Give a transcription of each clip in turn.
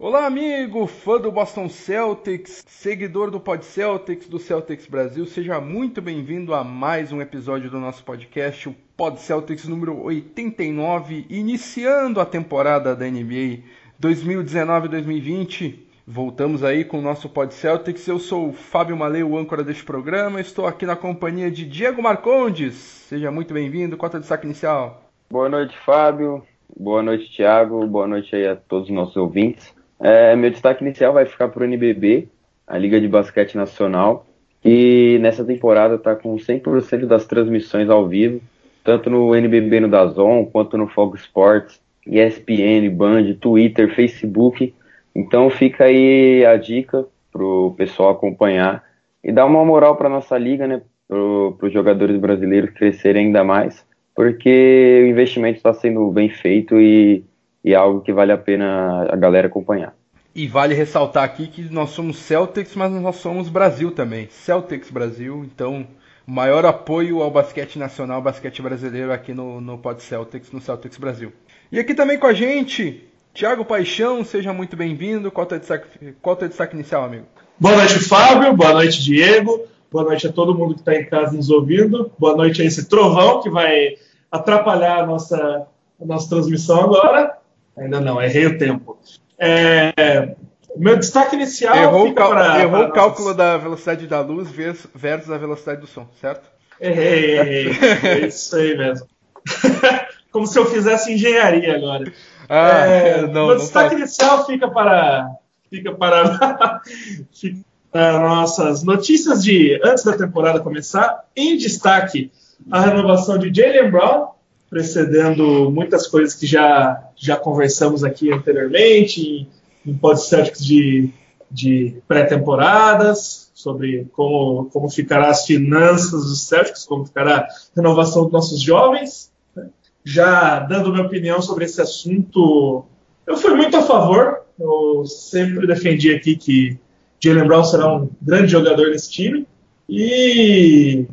Olá, amigo, fã do Boston Celtics, seguidor do Pod Celtics, do Celtics Brasil, seja muito bem-vindo a mais um episódio do nosso podcast, o Pod Celtics número 89, iniciando a temporada da NBA 2019-2020. Voltamos aí com o nosso Pod Celtics. Eu sou o Fábio Malê, o âncora deste programa. Estou aqui na companhia de Diego Marcondes. Seja muito bem-vindo. Qual é o destaque inicial? Boa noite, Fábio. Boa noite, Thiago. Boa noite aí a todos os nossos ouvintes. É, meu destaque inicial vai ficar para o NBB, a Liga de Basquete Nacional, que nessa temporada está com 100% das transmissões ao vivo, tanto no NBB no Dazon, quanto no Fox Sports, ESPN, Band, Twitter, Facebook. Então fica aí a dica para o pessoal acompanhar e dar uma moral para nossa liga, né? Para os jogadores brasileiros crescerem ainda mais, porque o investimento está sendo bem feito e e é algo que vale a pena a galera acompanhar. E vale ressaltar aqui que nós somos Celtics, mas nós somos Brasil também. Celtics Brasil, então maior apoio ao basquete nacional, basquete brasileiro aqui no, no Pod Celtics, no Celtics Brasil. E aqui também com a gente, Thiago Paixão, seja muito bem-vindo. Qual é o destaque, qual o destaque inicial, amigo? Boa noite, Fábio. Boa noite, Diego. Boa noite a todo mundo que está em casa nos ouvindo. Boa noite a esse trovão que vai atrapalhar a nossa, a nossa transmissão agora. Ainda não, errei o tempo. É, meu destaque inicial errou, fica para, errou para o cálculo da velocidade da luz versus a velocidade do som, certo? Errei, errei. é isso aí mesmo. Como se eu fizesse engenharia agora. Ah, é, não, meu destaque inicial fica para fica para, fica para nossas notícias de antes da temporada começar. Em destaque, a renovação de Jalen Brown precedendo muitas coisas que já, já conversamos aqui anteriormente, em, em Pod Celtics de, de pré-temporadas, sobre como, como ficará as finanças dos Celtics, como ficará a renovação dos nossos jovens. Né? Já dando minha opinião sobre esse assunto, eu fui muito a favor, eu sempre defendi aqui que Jalen Brown será um grande jogador nesse time, e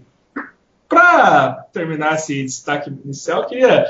para terminar esse destaque inicial, queria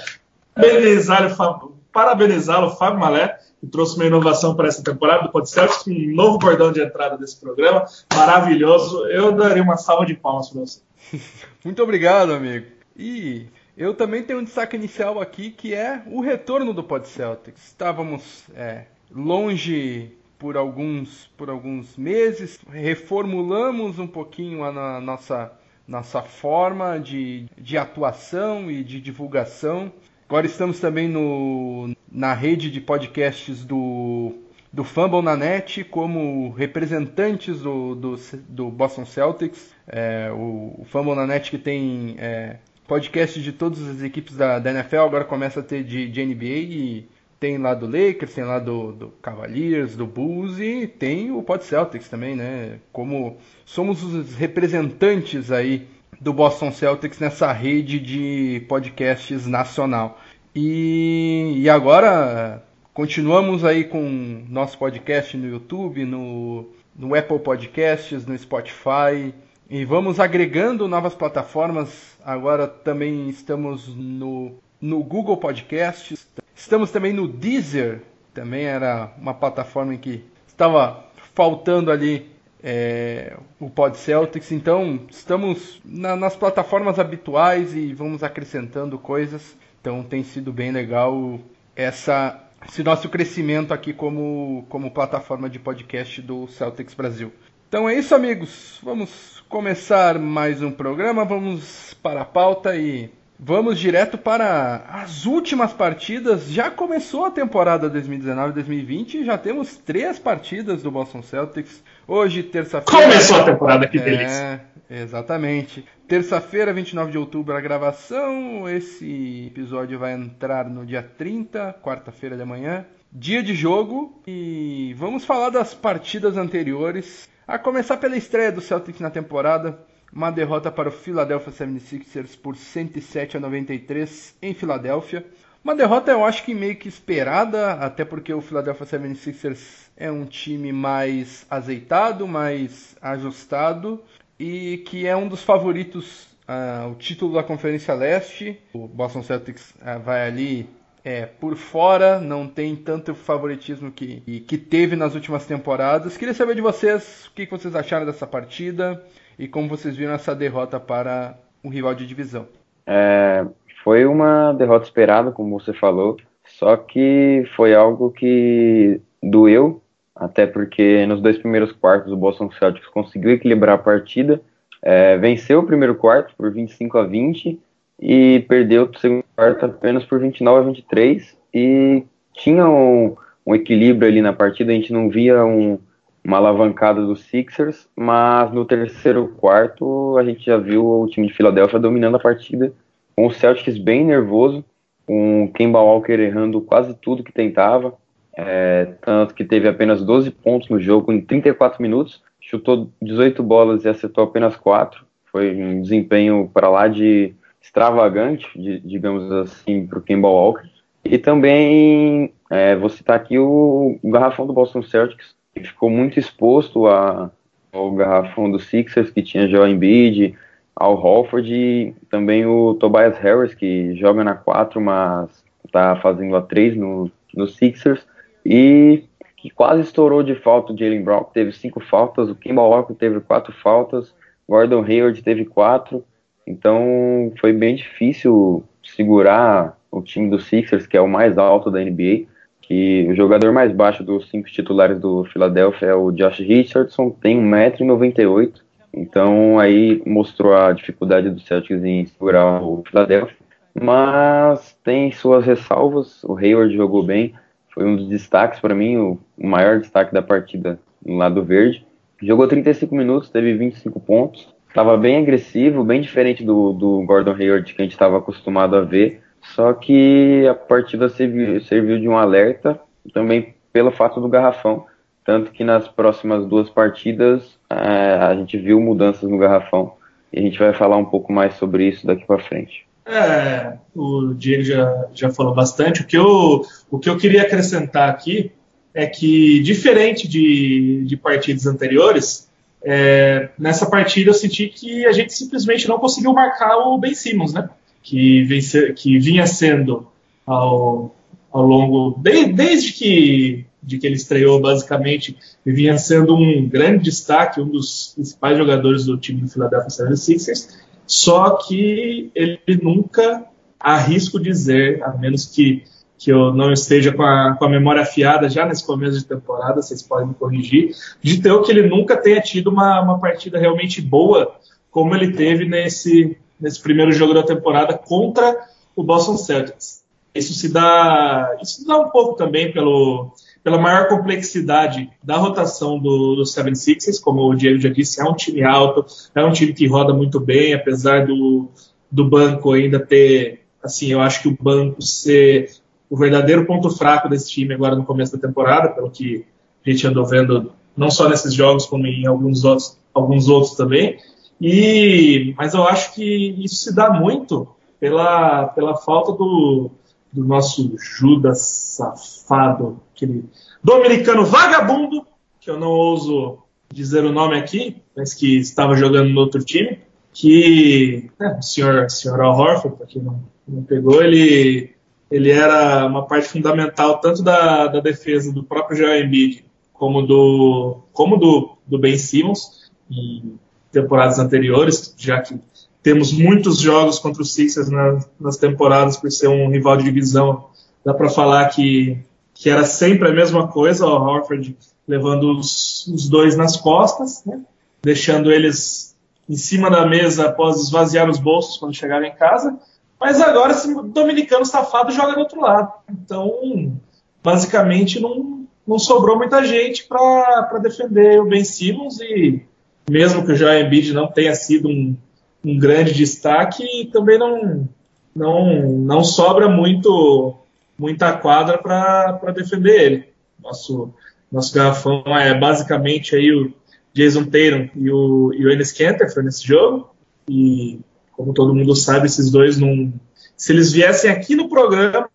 parabenizá-lo, Fábio Malé, que trouxe uma inovação para essa temporada do Podcast, um novo bordão de entrada desse programa, maravilhoso. Eu daria uma salva de palmas para você. Muito obrigado, amigo. E eu também tenho um destaque inicial aqui, que é o retorno do Pod Celtics. Estávamos é, longe por alguns, por alguns meses, reformulamos um pouquinho a, a nossa nossa forma de, de atuação e de divulgação. Agora estamos também no, na rede de podcasts do, do Fumble na Net como representantes do, do, do Boston Celtics. É, o, o Fumble na Net que tem é, podcasts de todas as equipes da, da NFL, agora começa a ter de, de NBA e tem lá do Lakers, tem lá do, do Cavaliers, do Bulls e tem o Pod Celtics também, né? Como somos os representantes aí do Boston Celtics nessa rede de podcasts nacional. E, e agora continuamos aí com nosso podcast no YouTube, no, no Apple Podcasts, no Spotify. E vamos agregando novas plataformas. Agora também estamos no, no Google Podcasts, Estamos também no Deezer, também era uma plataforma em que estava faltando ali é, o Pod Celtics. Então, estamos na, nas plataformas habituais e vamos acrescentando coisas. Então, tem sido bem legal essa, esse nosso crescimento aqui como, como plataforma de podcast do Celtics Brasil. Então é isso, amigos. Vamos começar mais um programa. Vamos para a pauta e Vamos direto para as últimas partidas. Já começou a temporada 2019-2020 e já temos três partidas do Boston Celtics. Hoje, terça-feira. Começou a temporada, que delícia. É, exatamente. Terça-feira, 29 de outubro, a gravação. Esse episódio vai entrar no dia 30, quarta-feira de manhã. Dia de jogo. E vamos falar das partidas anteriores. A começar pela estreia do Celtics na temporada. Uma derrota para o Philadelphia 76ers por 107 a 93 em Filadélfia. Uma derrota eu acho que meio que esperada, até porque o Philadelphia 76ers é um time mais azeitado, mais ajustado e que é um dos favoritos uh, o título da Conferência Leste. O Boston Celtics uh, vai ali é, por fora, não tem tanto favoritismo que, que teve nas últimas temporadas. Queria saber de vocês o que vocês acharam dessa partida e como vocês viram essa derrota para o rival de divisão. É, foi uma derrota esperada, como você falou, só que foi algo que doeu, até porque nos dois primeiros quartos o Boston Celtics conseguiu equilibrar a partida, é, venceu o primeiro quarto por 25 a 20 e perdeu o segundo quarto apenas por 29 a 23 e tinha um, um equilíbrio ali na partida, a gente não via um, uma alavancada dos Sixers, mas no terceiro quarto a gente já viu o time de Filadélfia dominando a partida, com o Celtics bem nervoso, com o Kemba Walker errando quase tudo que tentava, é, tanto que teve apenas 12 pontos no jogo em 34 minutos, chutou 18 bolas e acertou apenas 4, foi um desempenho para lá de extravagante, de, digamos assim, para o Kemba Walker. E também é, vou citar aqui o, o, garrafão do Boston Celtics, que ficou muito exposto a, ao garrafão do Sixers, que tinha Joel Embiid, ao Holford e também o Tobias Harris, que joga na 4, mas está fazendo a 3 no, no Sixers. E que quase estourou de falta o Jalen Brown, teve cinco faltas, o Kemba Walker teve quatro faltas, Gordon Hayward teve quatro, então foi bem difícil segurar o time do Sixers, que é o mais alto da NBA, que o jogador mais baixo dos cinco titulares do Philadelphia é o Josh Richardson, tem 1,98m, então aí mostrou a dificuldade do Celtics em segurar o Philadelphia, mas tem suas ressalvas, o Hayward jogou bem, foi um dos destaques para mim, o maior destaque da partida no lado verde, jogou 35 minutos, teve 25 pontos, Tava bem agressivo, bem diferente do, do Gordon Hayward que a gente estava acostumado a ver. Só que a partida serviu, serviu de um alerta também pelo fato do garrafão. Tanto que nas próximas duas partidas é, a gente viu mudanças no garrafão. E a gente vai falar um pouco mais sobre isso daqui para frente. É, o Diego já, já falou bastante. O que, eu, o que eu queria acrescentar aqui é que, diferente de, de partidas anteriores, é, nessa partida eu senti que a gente simplesmente não conseguiu marcar o Ben Simmons, né? Que, que vinha sendo ao, ao longo. De, desde que, de que ele estreou, basicamente, vinha sendo um grande destaque, um dos principais jogadores do time do Philadelphia 76ers. Só que ele nunca, arrisco dizer, a menos que que eu não esteja com a, com a memória afiada já nesse começo de temporada, vocês podem me corrigir, de ter o que ele nunca tenha tido uma, uma partida realmente boa, como ele teve nesse, nesse primeiro jogo da temporada contra o Boston Celtics. Isso se dá, isso se dá um pouco também pelo, pela maior complexidade da rotação do, do 76ers, como o Diego já disse, é um time alto, é um time que roda muito bem, apesar do, do banco ainda ter, assim, eu acho que o banco ser o verdadeiro ponto fraco desse time agora no começo da temporada, pelo que a gente andou vendo não só nesses jogos, como em alguns outros, alguns outros também. E, mas eu acho que isso se dá muito pela, pela falta do, do nosso Judas safado, aquele dominicano vagabundo, que eu não ouso dizer o nome aqui, mas que estava jogando no outro time, que né, o senhor, senhor Al Horford, para quem não, não pegou, ele ele era uma parte fundamental tanto da, da defesa do próprio Joel Embiid como do, como do, do Ben Simmons. Em temporadas anteriores, já que temos muitos jogos contra os Sixers nas, nas temporadas por ser um rival de divisão. Dá para falar que, que era sempre a mesma coisa, o Horford levando os, os dois nas costas, né? deixando eles em cima da mesa após esvaziar os bolsos quando chegaram em casa mas agora esse dominicano safado joga do outro lado. Então, basicamente, não, não sobrou muita gente para defender o Ben Simmons e mesmo que o Joel Embiid não tenha sido um, um grande destaque, também não, não, não sobra muito muita quadra para defender ele. Nosso, nosso garrafão é basicamente aí o Jason Tatum e o, e o Enes Kanter foi nesse jogo. E como todo mundo sabe, esses dois não. Se eles viessem aqui no programa,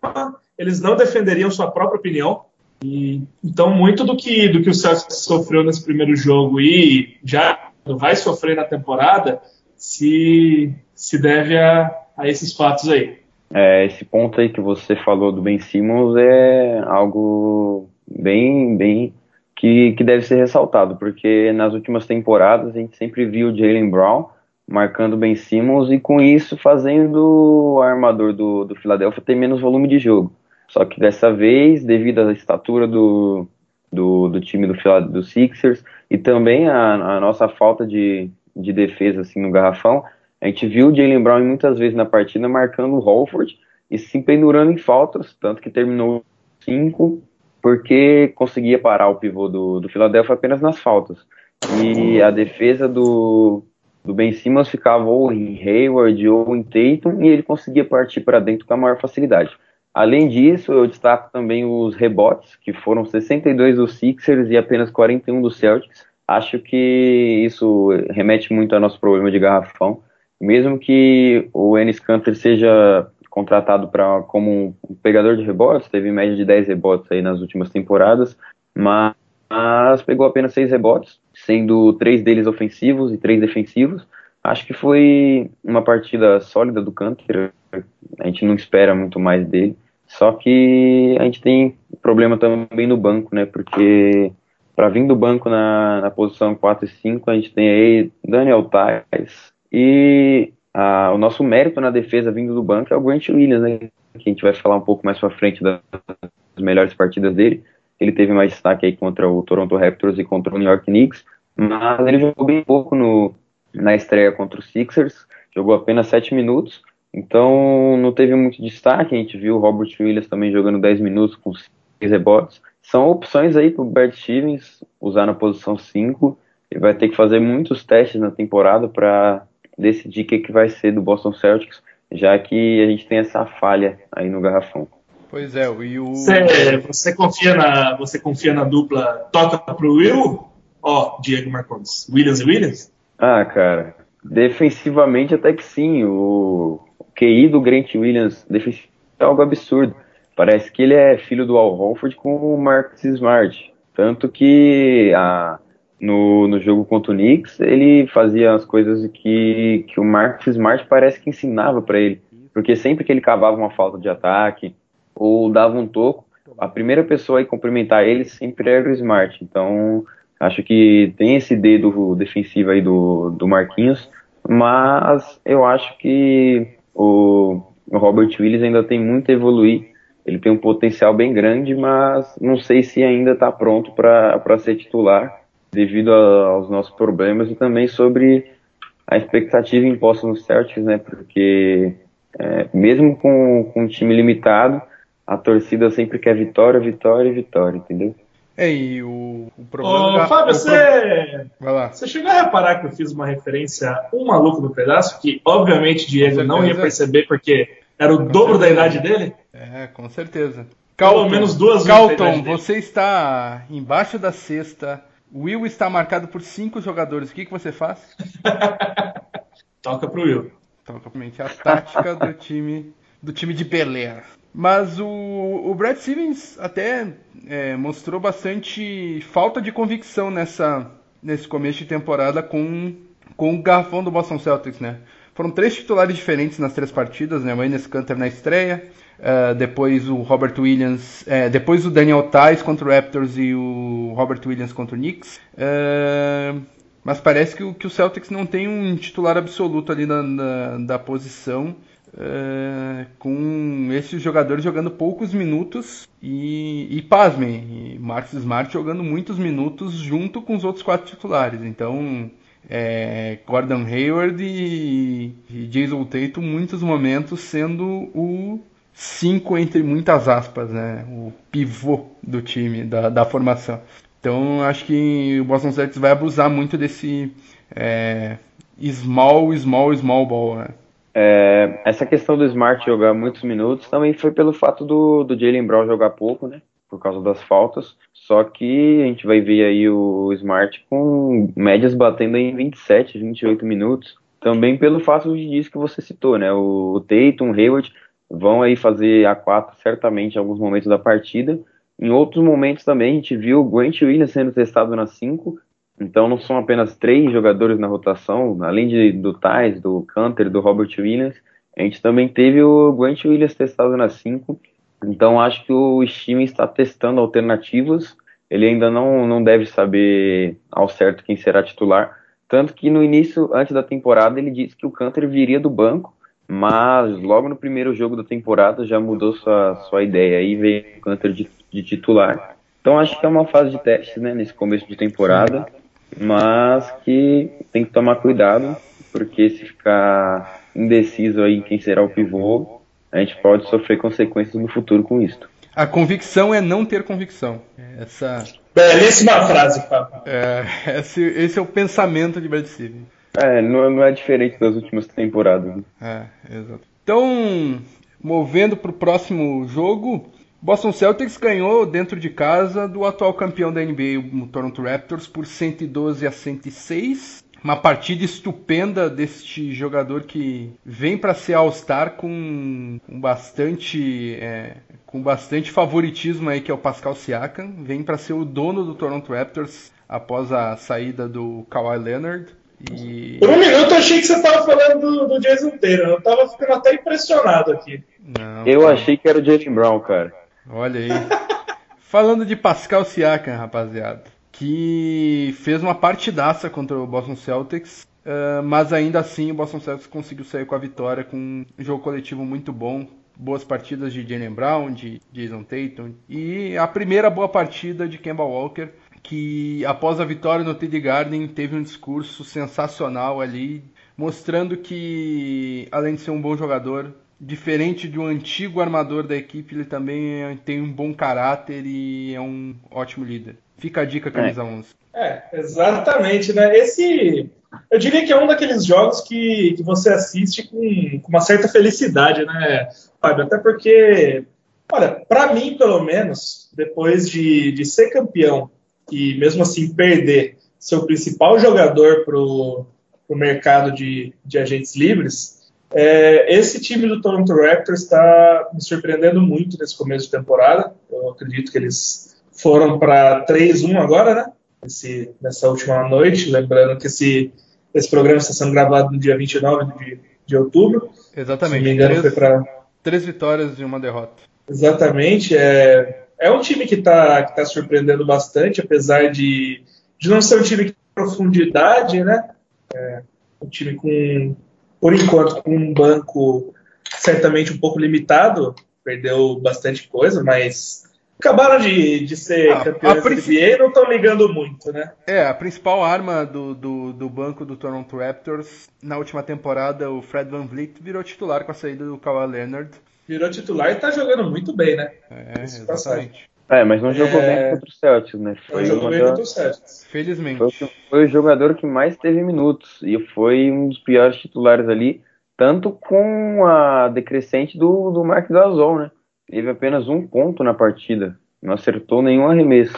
eles não defenderiam sua própria opinião. E, então, muito do que, do que o Celtics sofreu nesse primeiro jogo e já vai sofrer na temporada se, se deve a, a esses fatos aí. é, esse ponto aí que você falou do Ben Simmons é algo bem, bem que, que deve ser ressaltado, porque nas últimas temporadas a gente sempre viu o Jalen Brown marcando Ben Simmons e com isso fazendo o armador do, do Philadelphia ter menos volume de jogo. Só que dessa vez, devido à estatura do, do, do time do, do Sixers e também a, a nossa falta de, de defesa assim, no garrafão, a gente viu o Jalen Brown muitas vezes na partida marcando o Holford e se pendurando em faltas, tanto que terminou 5 porque conseguia parar o pivô do, do Philadelphia apenas nas faltas. E a defesa do, do Ben Simmons ficava ou em Hayward ou em Tatum e ele conseguia partir para dentro com a maior facilidade. Além disso, eu destaco também os rebotes, que foram 62 dos Sixers e apenas 41 dos Celtics. Acho que isso remete muito ao nosso problema de garrafão mesmo que o Enes Kanter seja contratado para como um pegador de rebotes, teve média de 10 rebotes aí nas últimas temporadas, mas, mas pegou apenas 6 rebotes, sendo três deles ofensivos e três defensivos. Acho que foi uma partida sólida do Kanter, a gente não espera muito mais dele. Só que a gente tem problema também no banco, né? Porque para vir do banco na, na posição 4 e 5, a gente tem aí Daniel Tais, e o nosso mérito na defesa vindo do banco é o Grant Williams, né? Que a gente vai falar um pouco mais para frente das melhores partidas dele. Ele teve mais destaque aí contra o Toronto Raptors e contra o New York Knicks, mas ele jogou bem pouco no, na estreia contra os Sixers, jogou apenas 7 minutos, então não teve muito destaque. A gente viu o Robert Williams também jogando 10 minutos com 6 rebotes. São opções aí para o Bert Stevens usar na posição 5. Ele vai ter que fazer muitos testes na temporada para decidir o que, que vai ser do Boston Celtics, já que a gente tem essa falha aí no garrafão. Pois é, e o. Você, você, confia, na, você confia na dupla toca pro Will? Ó, oh, Diego Marcondes. Williams e Williams? Ah, cara. Defensivamente até que sim. O, o QI do Grant Williams defensivo é algo absurdo. Parece que ele é filho do Al Horford com o Marcus Smart. Tanto que a, no, no jogo contra o Knicks, ele fazia as coisas que, que o Marcus Smart parece que ensinava para ele. Porque sempre que ele cavava uma falta de ataque ou dava um toco, a primeira pessoa a cumprimentar ele sempre era o Smart. Então, acho que tem esse dedo defensivo aí do, do Marquinhos, mas eu acho que o, Robert Willis ainda tem muito a evoluir. Ele tem um potencial bem grande, mas não sei se ainda está pronto para ser titular devido a, aos nossos problemas e também sobre a expectativa imposta nos Celtics, né? Porque é, mesmo com, com um time limitado, a torcida sempre quer vitória, vitória e vitória, entendeu? É, e o, o problema. Ô, Fábio, você, você chegou a reparar que eu fiz uma referência a um maluco no pedaço, que obviamente Diego não ia perceber porque era o com dobro certeza. da idade dele? É, com certeza. Calton, Pelo menos duas vezes. Calton, você está embaixo da cesta Will está marcado por cinco jogadores. O que, que você faz? Toca pro Will. Toca a tática do time do time de Belém. Mas o, o Brad Stevens até é, mostrou bastante falta de convicção nessa, nesse começo de temporada com, com o garrafão do Boston Celtics, né? Foram três titulares diferentes nas três partidas, né? O Enes Kanter na estreia, Uh, depois o Robert Williams, uh, depois o Daniel Tice contra o Raptors e o Robert Williams contra o Knicks. Uh, mas parece que o, que o Celtics não tem um titular absoluto ali na da posição, com esses jogadores jogando poucos minutos e, e pasmem, e Marcus Smart jogando muitos minutos junto com os outros quatro titulares. Então, é, Gordon Hayward e, e Jason Tatum muitos momentos sendo o cinco entre muitas aspas, né? O pivô do time, da, da formação. Então acho que o Boston Celtics vai abusar muito desse é, small, small, small ball, né? É, essa questão do Smart jogar muitos minutos também foi pelo fato do, do Jalen Brown jogar pouco, né? Por causa das faltas. Só que a gente vai ver aí o Smart com médias batendo em 27, 28 minutos. Também pelo fato disso que você citou, né? O, o Tatum, o Hayward vão aí fazer a 4 certamente em alguns momentos da partida. Em outros momentos também a gente viu o Grant Williams sendo testado na 5, então não são apenas três jogadores na rotação, além de, do Thais, do Canter, do Robert Williams, A gente também teve o Grant Williams testado na 5, então acho que o time está testando alternativas. Ele ainda não, não deve saber ao certo quem será titular. Tanto que no início, antes da temporada, ele disse que o Canter viria do banco, mas logo no primeiro jogo da temporada já mudou sua, sua ideia e veio o Canter de, de titular. Então acho que é uma fase de teste né, nesse começo de temporada, mas que tem que tomar cuidado, porque se ficar indeciso aí quem será o pivô, a gente pode sofrer consequências no futuro com isso. A convicção é não ter convicção. Essa... Belíssima frase, Fábio. É, esse, esse, é o pensamento de Brad Stevens. É, não, não, é diferente das últimas temporadas. Né? É, exato. Então, movendo para o próximo jogo, Boston Celtics ganhou dentro de casa do atual campeão da NBA, o Toronto Raptors, por 112 a 106 uma partida estupenda deste jogador que vem para ser All-Star com, com, bastante é, com bastante favoritismo aí que é o Pascal Siakam, vem para ser o dono do Toronto Raptors após a saída do Kawhi Leonard. E... Por um minuto eu achei que você estava falando do, do Jason Taylor, eu estava ficando até impressionado aqui. Não, eu cara. achei que era o Jalen Brown, cara. Olha aí. Falando de Pascal Siakam, rapaziada que fez uma partidaça contra o Boston Celtics, uh, mas ainda assim o Boston Celtics conseguiu sair com a vitória com um jogo coletivo muito bom, boas partidas de Jalen Brown, de Jason Tatum e a primeira boa partida de Kemba Walker, que após a vitória no TD Garden teve um discurso sensacional ali, mostrando que além de ser um bom jogador, diferente de um antigo armador da equipe, ele também tem um bom caráter e é um ótimo líder. Fica a dica, camisa é. 11. É, exatamente, né? Esse, eu diria que é um daqueles jogos que, que você assiste com, com uma certa felicidade, né, Fábio? Até porque, olha, para mim, pelo menos, depois de, de ser campeão e mesmo assim perder seu principal jogador para o mercado de, de agentes livres, é, esse time do Toronto Raptors está me surpreendendo muito nesse começo de temporada. Eu acredito que eles foram para 3-1 agora, né? Esse, nessa última noite. Lembrando que esse, esse programa está sendo gravado no dia 29 de, de outubro. Exatamente. Se me engano, três, foi para. Três vitórias e uma derrota. Exatamente. É, é um time que está que tá surpreendendo bastante, apesar de, de não ser um time de profundidade, né? É, um time com, por enquanto, com um banco certamente um pouco limitado. Perdeu bastante coisa, mas acabaram de, de ser ah, campeões da NBA e não estão ligando muito, né? É, a principal arma do, do, do, banco do Toronto Raptors na última temporada, o Fred Van Vliet, virou titular com a saída do Kawhi Leonard. Virou titular e tá jogando muito bem, né? É, exatamente. É, mas não jogou é... bem contra o Celtics, né? Foi não jogou bem contra o Celtics. Felizmente. Foi, foi, o jogador que mais teve minutos e foi um dos piores titulares ali, tanto com a decrescente do, do Mark Gasol, né? teve apenas um ponto na partida, não acertou nenhum arremesso.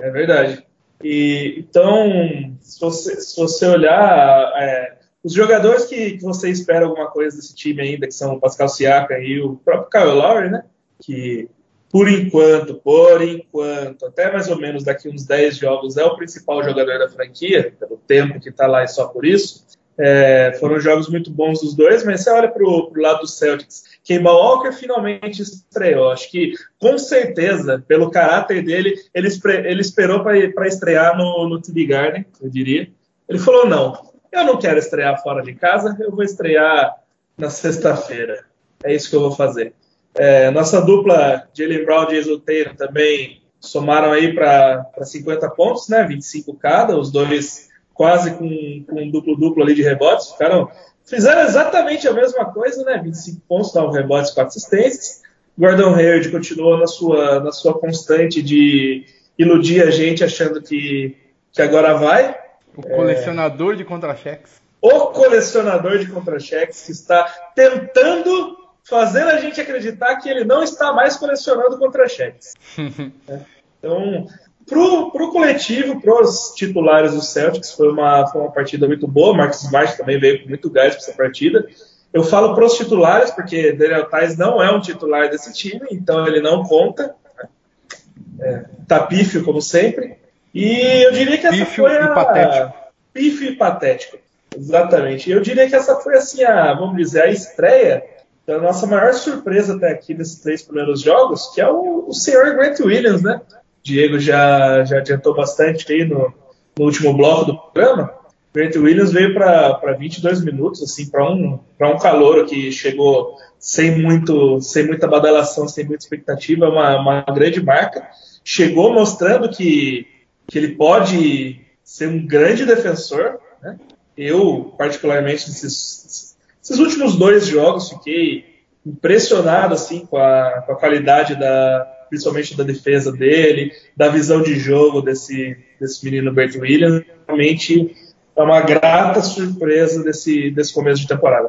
É verdade. E, então, se você, se você olhar, é, os jogadores que, que, você espera alguma coisa desse time ainda, que são o Pascal Siaka e o próprio Kyle Lowry, né? Que por enquanto, por enquanto, até mais ou menos daqui uns 10 jogos, é o principal jogador da franquia, pelo tempo que está lá e só por isso. É, foram jogos muito bons dos dois, mas você olha para o lado do Celtics. Kemba Walker finalmente estreou. Acho que, com certeza, pelo caráter dele, ele, ele esperou para estrear no, no TD Garden, eu diria. Ele falou: não, eu não quero estrear fora de casa, eu vou estrear na sexta-feira. É isso que eu vou fazer. É, nossa dupla, Jalen Brown e Jason Taylor, também somaram aí para 50 pontos, né? 25 cada, os dois quase com, com um duplo-duplo ali de rebotes, ficaram, fizeram exatamente a mesma coisa, né? 25 pontos, 9 rebotes, 4 assistências. Gordon Hayward continuou na sua, na sua constante de iludir a gente achando que, que agora vai. O colecionador é... de contra-cheques. O colecionador de contra-cheques que está tentando fazer a gente acreditar que ele não está mais colecionando contra-cheques. é. Então, Pro, pro coletivo, pros titulares do Celtics, foi uma, foi uma partida muito boa. Marcos Smart também veio com muito gás para essa partida. Eu falo pros titulares, porque Daniel Tais não é um titular desse time, então ele não conta. É, tá pífio, como sempre. E eu diria que essa pífio foi a... e patético. Pífio e patético. Exatamente. Eu diria que essa foi, assim, a, vamos dizer, a estreia da nossa maior surpresa até aqui nesses três primeiros jogos, que é o, o senhor Grant Williams, né? Diego já, já adiantou bastante aí no, no último bloco do programa. Grant Williams veio para 22 minutos, assim, para um, um calor que chegou sem, muito, sem muita badalação, sem muita expectativa, uma, uma grande marca. Chegou mostrando que, que ele pode ser um grande defensor. Né? Eu, particularmente, nesses, nesses últimos dois jogos, fiquei impressionado assim, com, a, com a qualidade da, principalmente da defesa dele, da visão de jogo desse, desse menino Bert Williams. Realmente é uma grata surpresa desse, desse começo de temporada.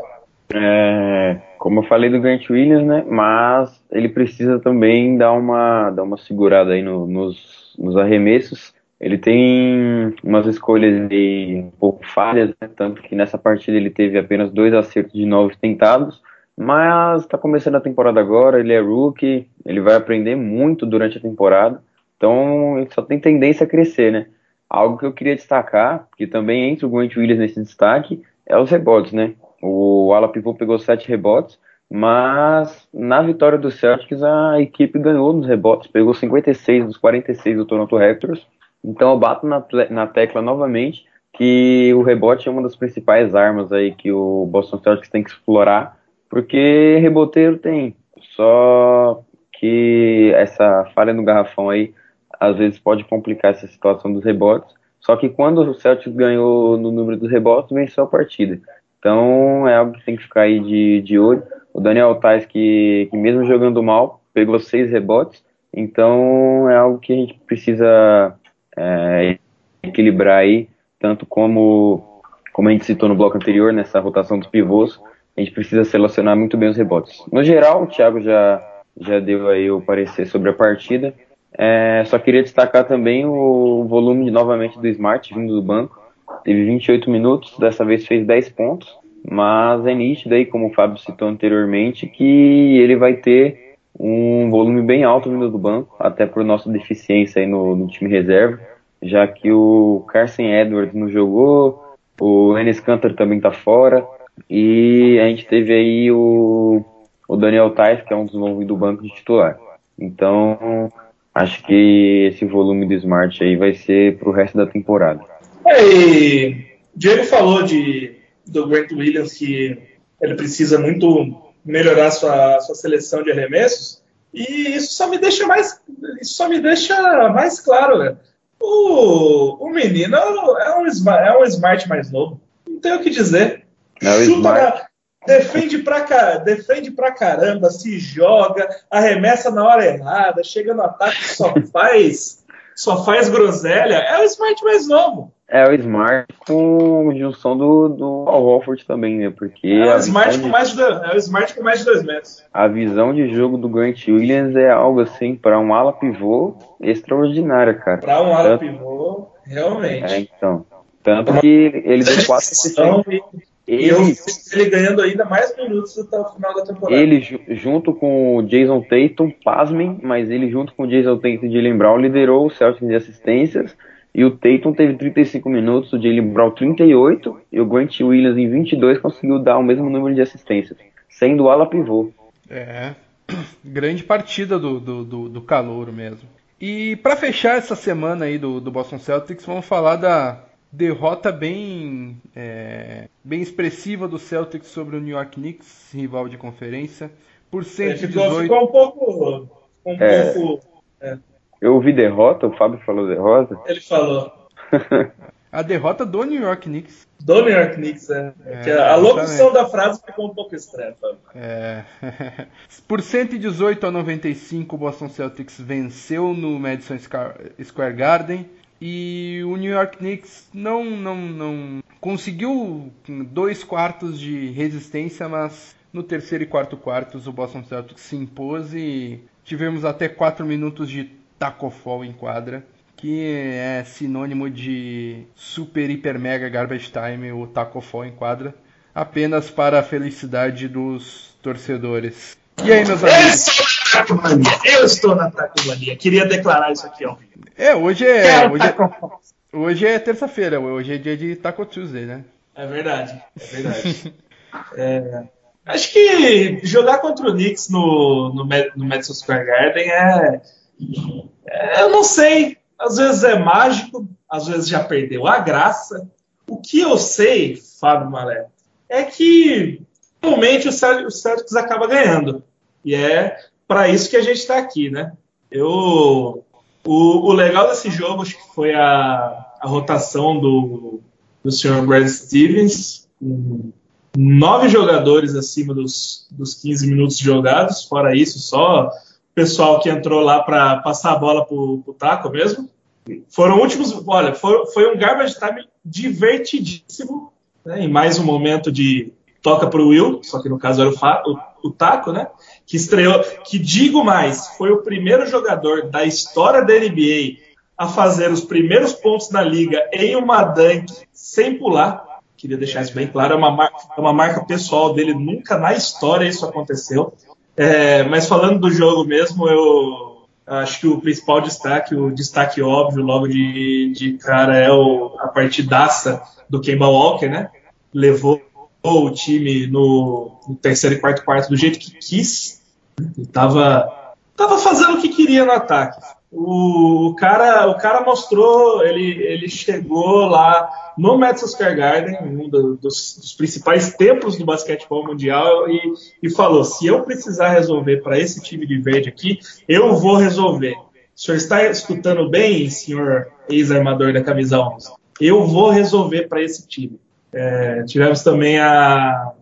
É, como eu falei do Grant Williams, né? Mas ele precisa também dar uma, dar uma segurada aí no, nos, nos arremessos. Ele tem umas escolhas um pouco falhas, né? tanto que nessa partida ele teve apenas dois acertos de nove tentados, mas está começando a temporada agora, ele é rookie, ele vai aprender muito durante a temporada, então ele só tem tendência a crescer, né? Algo que eu queria destacar, que também entra o Grant Williams nesse destaque, é os rebotes, né? O ala pivô pegou sete rebotes, mas na vitória do Celtics a equipe ganhou nos rebotes, pegou 56 dos 46 do Toronto Raptors. Então eu bato na, na tecla novamente que o rebote é uma das principais armas aí que o Boston Celtics tem que explorar, porque reboteiro tem, só que essa falha no garrafão aí às vezes pode complicar essa situação dos rebotes. Só que quando o Celtics ganhou no número dos rebotes, venceu a partida. Então é algo que tem que ficar aí de, de olho. O Daniel Tais, que, que mesmo jogando mal, pegou seis rebotes. Então é algo que a gente precisa é, equilibrar aí, tanto como, como a gente citou no bloco anterior, nessa rotação dos pivôs, a gente precisa selecionar muito bem os rebotes. No geral, o Thiago já, já deu aí o parecer sobre a partida. É, só queria destacar também o volume novamente do Smart vindo do banco. Teve 28 minutos, dessa vez fez 10 pontos, mas é nítido aí, como o Fábio citou anteriormente, que ele vai ter um volume bem alto vindo do banco, até por nossa deficiência aí no, no time reserva, já que o Carson Edwards não jogou, o Enes Kanter também tá fora, e a gente teve aí o, o Daniel Tais, que é um dos novos do banco de titular. Então, acho que esse volume do Smart aí vai ser pro resto da temporada. É, e Diego falou de, do Grant Williams que ele precisa muito melhorar sua, sua seleção de arremessos, e isso só me deixa mais, isso só me deixa mais claro, né? O, o menino é um, é um smart mais novo. Não tem o que dizer. É Chuta na, defende pra, defende pra caramba, se joga, arremessa na hora errada, chega no ataque só faz só faz groselha. É o Smart mais novo. É o Smart com junção do, do Al Horford também, né? Porque é o, Smart com mais de, é o Smart com mais de dois metros. A visão de jogo do Grant Williams é algo assim, para um ala pivô, extraordinária, cara. Para um ala pivô, realmente. É, então. Tanto que ele deu quatro assistências. Ele, eu ele ganhando ainda mais minutos até o final da temporada. Ele, junto com o Jason Tatum, pasmem, mas ele, junto com o Jason Tatum e Jalen Brown, liderou o Celtics de assistências. E o Tatum teve 35 minutos, o Jalen Brown 38, e o Grant Williams em 22 conseguiu dar o mesmo número de assistências, sendo ala pivô. É, grande partida do, do, do, do calor mesmo. E para fechar essa semana aí do, do Boston Celtics, vamos falar da, derrota bem, é, bem expressiva do Celtics sobre o New York Knicks, rival de conferência, por 118. É, ficou, um pouco. Um é, pouco é. Eu ouvi derrota, o Fábio falou derrota. Ele falou. a derrota do New York Knicks. Do New York Knicks, é. é a locução da frase ficou um pouco estranha, Fábio. É. por 118 a 95, o Boston Celtics venceu no Madison Square Garden. E o New York Knicks não, não, não conseguiu dois quartos de resistência, mas no terceiro e quarto quartos o Boston Celtics se impôs e tivemos até quatro minutos de tacofol em quadra, que é sinônimo de super, hiper, mega garbage time, o tacofol em quadra, apenas para a felicidade dos torcedores. E aí, meus amigos? Eu estou na Tacomania. Queria declarar isso aqui ó. É, hoje é. Hoje é, hoje é terça-feira, hoje é dia de Taco Tuesday, né? É verdade, é verdade. é, Acho que jogar contra o Knicks no, no, no Madison Square Garden é, é, Eu não sei. Às vezes é mágico, às vezes já perdeu a graça. O que eu sei, Fábio Malé, é que normalmente o Celtics acaba ganhando. E é para isso que a gente está aqui, né? Eu, o, o, legal desse jogo acho que foi a, a rotação do, do Sr. Brad Stevens, com nove jogadores acima dos, dos 15 minutos jogados, fora isso, só o pessoal que entrou lá para passar a bola para o Taco mesmo. Foram últimos, olha, foi, foi um garbage time divertidíssimo, né, em mais um momento de toca para o Will, só que no caso era o, o, o Taco, né? Que estreou, que digo mais, foi o primeiro jogador da história da NBA a fazer os primeiros pontos na liga em uma dunk sem pular. Queria deixar isso bem claro, é uma, marca, é uma marca pessoal dele, nunca na história isso aconteceu. É, mas falando do jogo mesmo, eu acho que o principal destaque, o destaque óbvio logo de, de cara é o, a partidaça do Kemba Walker, né? Levou o time no, no terceiro e quarto quarto do jeito que quis. Ele tava, tava fazendo o que queria no ataque. O, o, cara, o cara mostrou, ele, ele chegou lá no Madison Square Garden, um do, dos, dos, principais templos do basquetebol mundial, e, e falou: se eu precisar resolver para esse time de verde aqui, eu vou resolver. O senhor está escutando bem, senhor ex-armador da camisa 11? Eu vou resolver para esse time. É, tivemos também a,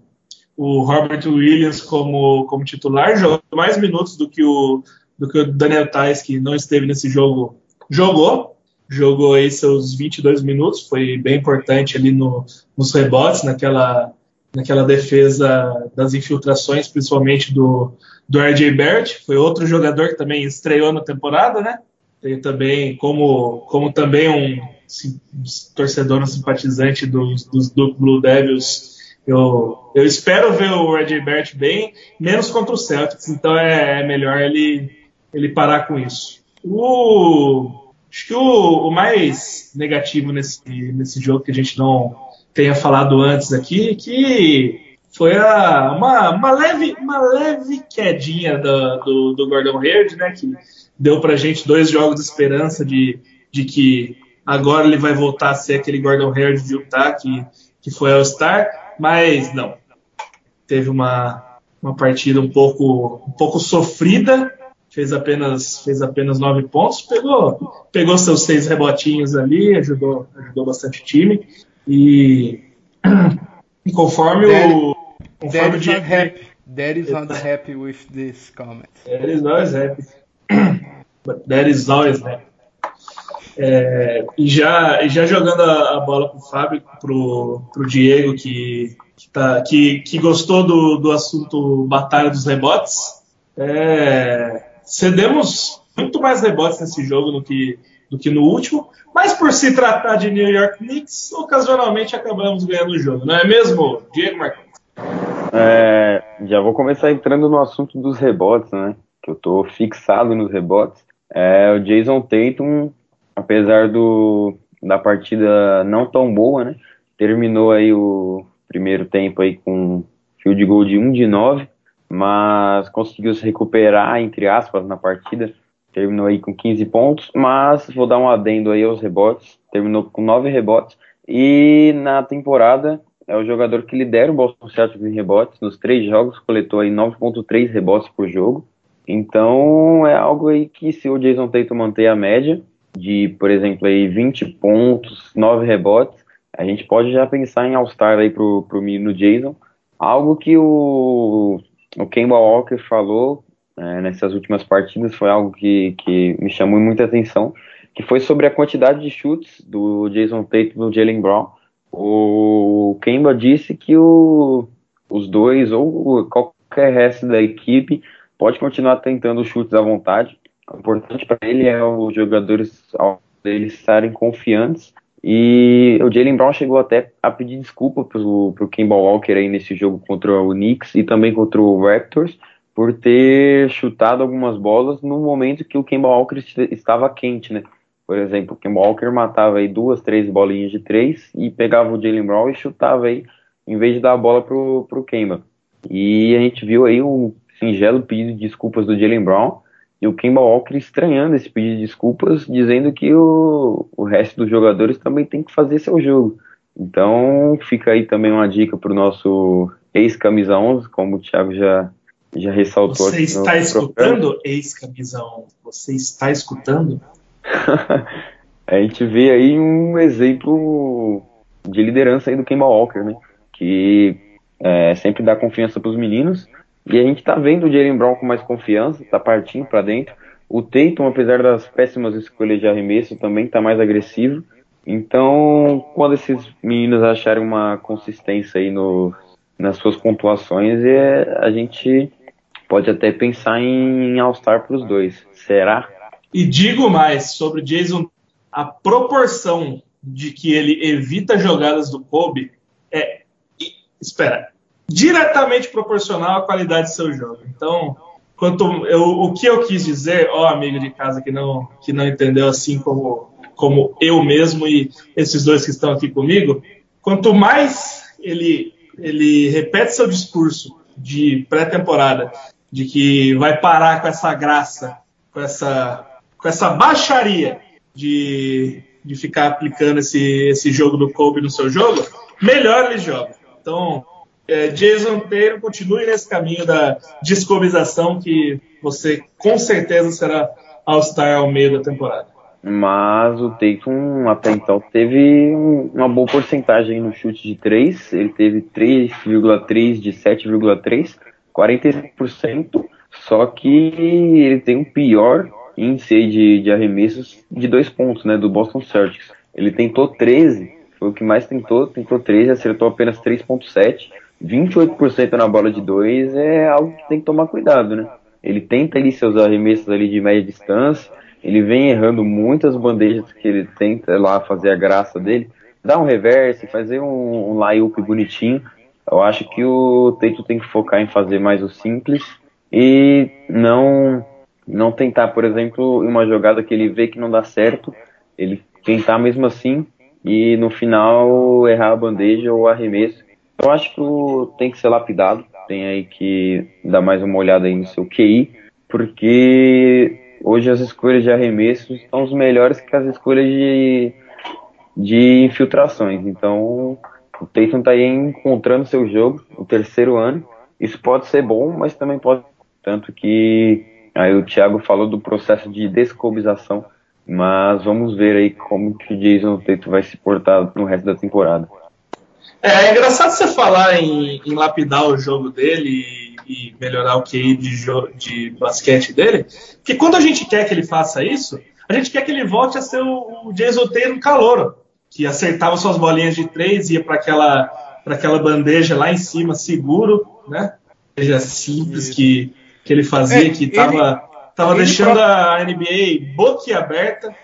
o Robert Williams como, como titular, jogou mais minutos do que o, do que o Daniel Tais, que não esteve nesse jogo, jogou. Jogou aí seus 22 minutos, foi bem importante ali no, nos rebotes, naquela, naquela defesa das infiltrações, principalmente do, do RJ Barrett. Foi outro jogador que também estreou na temporada, né? Tem também, como, como também um torcedor, um simpatizante dos, dos do Blue Devils, eu, eu espero ver o RJ Barrett bem, menos contra o Celtics, então é, é melhor ele ele parar com isso. O, acho que o, o, mais negativo nesse, nesse jogo que a gente não tenha falado antes aqui, que foi a, uma, uma, leve, uma leve quedinha do, do, do Gordon Hayward, né, que deu pra gente dois jogos de esperança de, de que agora ele vai voltar a ser aquele Gordon Hayward de Utah que, que foi ao Star, mas não. Teve uma, uma partida um pouco, um pouco sofrida, fez apenas, fez apenas nove pontos, pegou, pegou seus seis rebotinhos ali, ajudou, ajudou bastante o time. E, e conforme Daddy, o. Conforme Daddy's o not happy. Daddy's not happy with this comment. Daddy's always happy. But Daddy's always happy. É, e já, já jogando a, a bola para o Fábio, para o Diego, que, que, tá, que, que gostou do, do assunto Batalha dos Rebotes. É, cedemos muito mais rebotes nesse jogo do que, do que no último, mas por se tratar de New York Knicks, ocasionalmente acabamos ganhando o jogo, não é mesmo, Diego Marcos? É, já vou começar entrando no assunto dos rebotes, né? Que eu tô fixado nos rebotes. É, o Jason Tatum, apesar do, da partida não tão boa, né? Terminou aí o primeiro tempo aí com field goal de 1 de 9, mas conseguiu se recuperar, entre aspas, na partida. Terminou aí com 15 pontos, mas vou dar um adendo aí aos rebotes. Terminou com 9 rebotes. E na temporada é o jogador que lidera o Boston Celtics em rebotes. Nos três jogos coletou aí 9.3 rebotes por jogo. Então é algo aí que se o Jason Tatum manter a média de, por exemplo, aí 20 pontos, 9 rebotes, a gente pode já pensar em All-Star aí pro, pro menino Jason. Algo que o o Kemba Walker falou é, nessas últimas partidas foi algo que, que me chamou muita atenção, que foi sobre a quantidade de chutes do Jason Tatum e do Jalen Brown. O Kemba disse que o, os dois, ou qualquer resto da equipe, pode continuar tentando chutes à vontade. O importante para ele é os jogadores eles estarem confiantes e o Jalen Brown chegou até a pedir desculpa pro, pro Kemba Walker aí nesse jogo contra o Knicks e também contra o Raptors por ter chutado algumas bolas no momento que o Kemba Walker estava quente, né? Por exemplo, o Kemba Walker matava aí duas, três bolinhas de três e pegava o Jalen Brown e chutava aí em vez de dar a bola pro, pro Kemba. E a gente viu aí um singelo pedido de desculpas do Jalen Brown e o Kemba Walker estranhando esse pedido de desculpas, dizendo que o, o resto dos jogadores também tem que fazer seu jogo. Então fica aí também uma dica para o nosso ex-camisa 11, como o Thiago já, já ressaltou. Você está escutando, ex-camisa 11? Você está escutando? a gente vê aí um exemplo de liderança aí do Kemba Walker, né? Que é, sempre dá confiança para os meninos. E a gente está vendo o Jalen Brown com mais confiança, está partindo para dentro. O Tatum, apesar das péssimas escolhas de arremesso, também está mais agressivo. Então, quando esses meninos acharem uma consistência aí no, nas suas pontuações, é, a gente pode até pensar em All-Star para os dois. Será? E digo mais sobre o Jason, a proporção de que ele evita jogadas do Kobe é, espera, diretamente proporcional à qualidade do seu jogo. Então, quanto eu, o que eu quis dizer, ó amigo de casa que não que não entendeu assim como como eu mesmo e esses dois que estão aqui comigo, quanto mais ele, ele repete seu discurso de pré-temporada, de que vai parar com essa graça, com essa, com essa baixaria de, de ficar aplicando esse, esse jogo do Kobe no seu jogo, melhor ele joga. Então, é, Jason Taylor continue nesse caminho da descobização que você com certeza será All-Star ao meio da temporada. Mas o Tatum até então teve uma boa porcentagem no chute de 3. Ele teve 3,3 de 7,3, 45%. Só que ele tem um pior índice de, de arremessos de dois pontos, né? Do Boston Celtics. Ele tentou 13, foi o que mais tentou, tentou 13, acertou apenas 3,7. 28% na bola de 2 é algo que tem que tomar cuidado, né? Ele tenta ali seus arremessos ali de média distância ele vem errando muitas bandejas que ele tenta lá fazer a graça dele. Dar um reverse, fazer um, um layup bonitinho. Eu acho que o Teito tem que focar em fazer mais o simples e não não tentar, por exemplo, em uma jogada que ele vê que não dá certo, ele tentar mesmo assim e no final errar a bandeja ou arremesso. Eu acho que tem que ser lapidado, tem aí que dar mais uma olhada aí no seu QI, porque hoje as escolhas de arremessos são os melhores que as escolhas de, de infiltrações. Então, o Tatum está aí encontrando seu jogo, o terceiro ano. Isso pode ser bom, mas também pode. Tanto que aí o Thiago falou do processo de descobização, mas vamos ver aí como que o Jason Tatum vai se portar no resto da temporada. É, é engraçado você falar em, em lapidar o jogo dele e melhorar o QI de, de basquete dele, porque quando a gente quer que ele faça isso, a gente quer que ele volte a ser o, o Jason Taylor calouro, que acertava suas bolinhas de três, ia para aquela, aquela bandeja lá em cima, seguro, né? Seja simples que, que ele fazia, é, que estava tava deixando próprio... a NBA boquiaberta.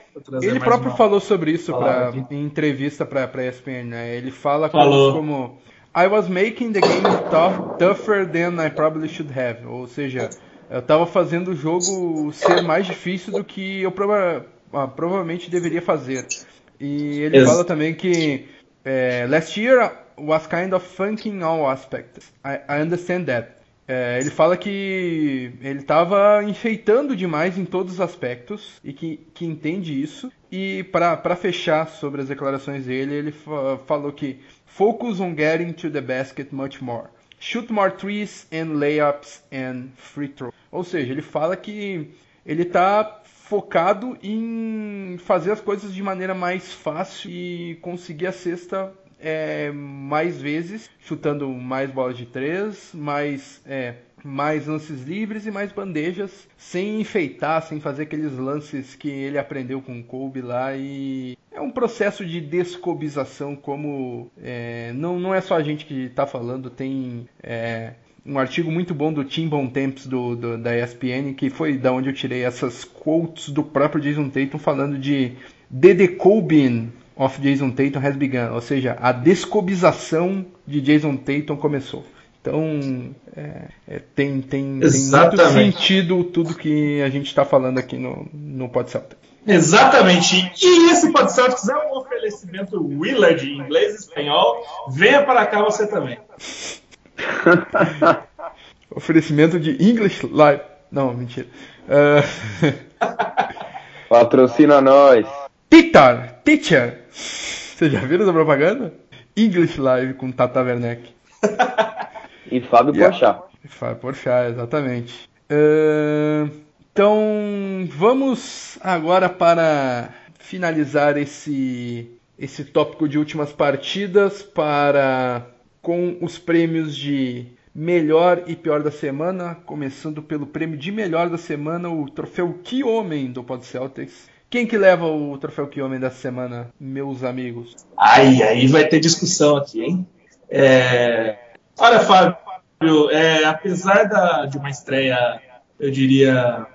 Ele próprio uma... falou sobre isso pra, em entrevista para a ESPN, né? Ele fala coisas como I was making the game tough, tougher than I probably should have. Ou seja, eu estava fazendo o jogo ser mais difícil do que eu prova ah, provavelmente deveria fazer. E ele fala também que é, last year was kind of funky in all aspects. I, I understand that. É, ele fala que ele estava enfeitando demais em todos os aspectos e que, que entende isso. E para fechar sobre as declarações dele, ele falou que Focus on getting to the basket much more. Shoot more threes and layups and free throw. Ou seja, ele fala que ele está focado em fazer as coisas de maneira mais fácil e conseguir a cesta é, mais vezes, chutando mais bolas de três, mais é, mais lances livres e mais bandejas, sem enfeitar, sem fazer aqueles lances que ele aprendeu com o Kobe lá e é um processo de descobização como é, não, não é só a gente que está falando, tem é, um artigo muito bom do Tim Bontemps do, do, da ESPN que foi da onde eu tirei essas quotes do próprio Jason Tatum falando de The Decobing of Jason Tatum has begun, ou seja, a descobização de Jason Tatum começou. Então, é, é, tem, tem, tem, muito sentido tudo que a gente está falando aqui no, no Pod Celtics. Exatamente. E esse Pod Celtics é um oferecimento Willard em inglês e espanhol. Venha para cá você também. Oferecimento de English Live. Não, mentira. Uh... Patrocina nós. Teacher, teacher. Vocês já viram essa propaganda? English Live com Tata Werneck. e Fábio yeah. Porchat. Fábio Porchat, exatamente. Uh... Então, vamos agora para finalizar esse esse tópico de últimas partidas para com os prêmios de melhor e pior da semana, começando pelo prêmio de melhor da semana, o troféu Que Homem do Pod Celtics. Quem que leva o troféu Que Homem da semana, meus amigos? Ai, aí vai ter discussão aqui, hein? É... Olha, Fábio, é, apesar da, de uma estreia, eu diria,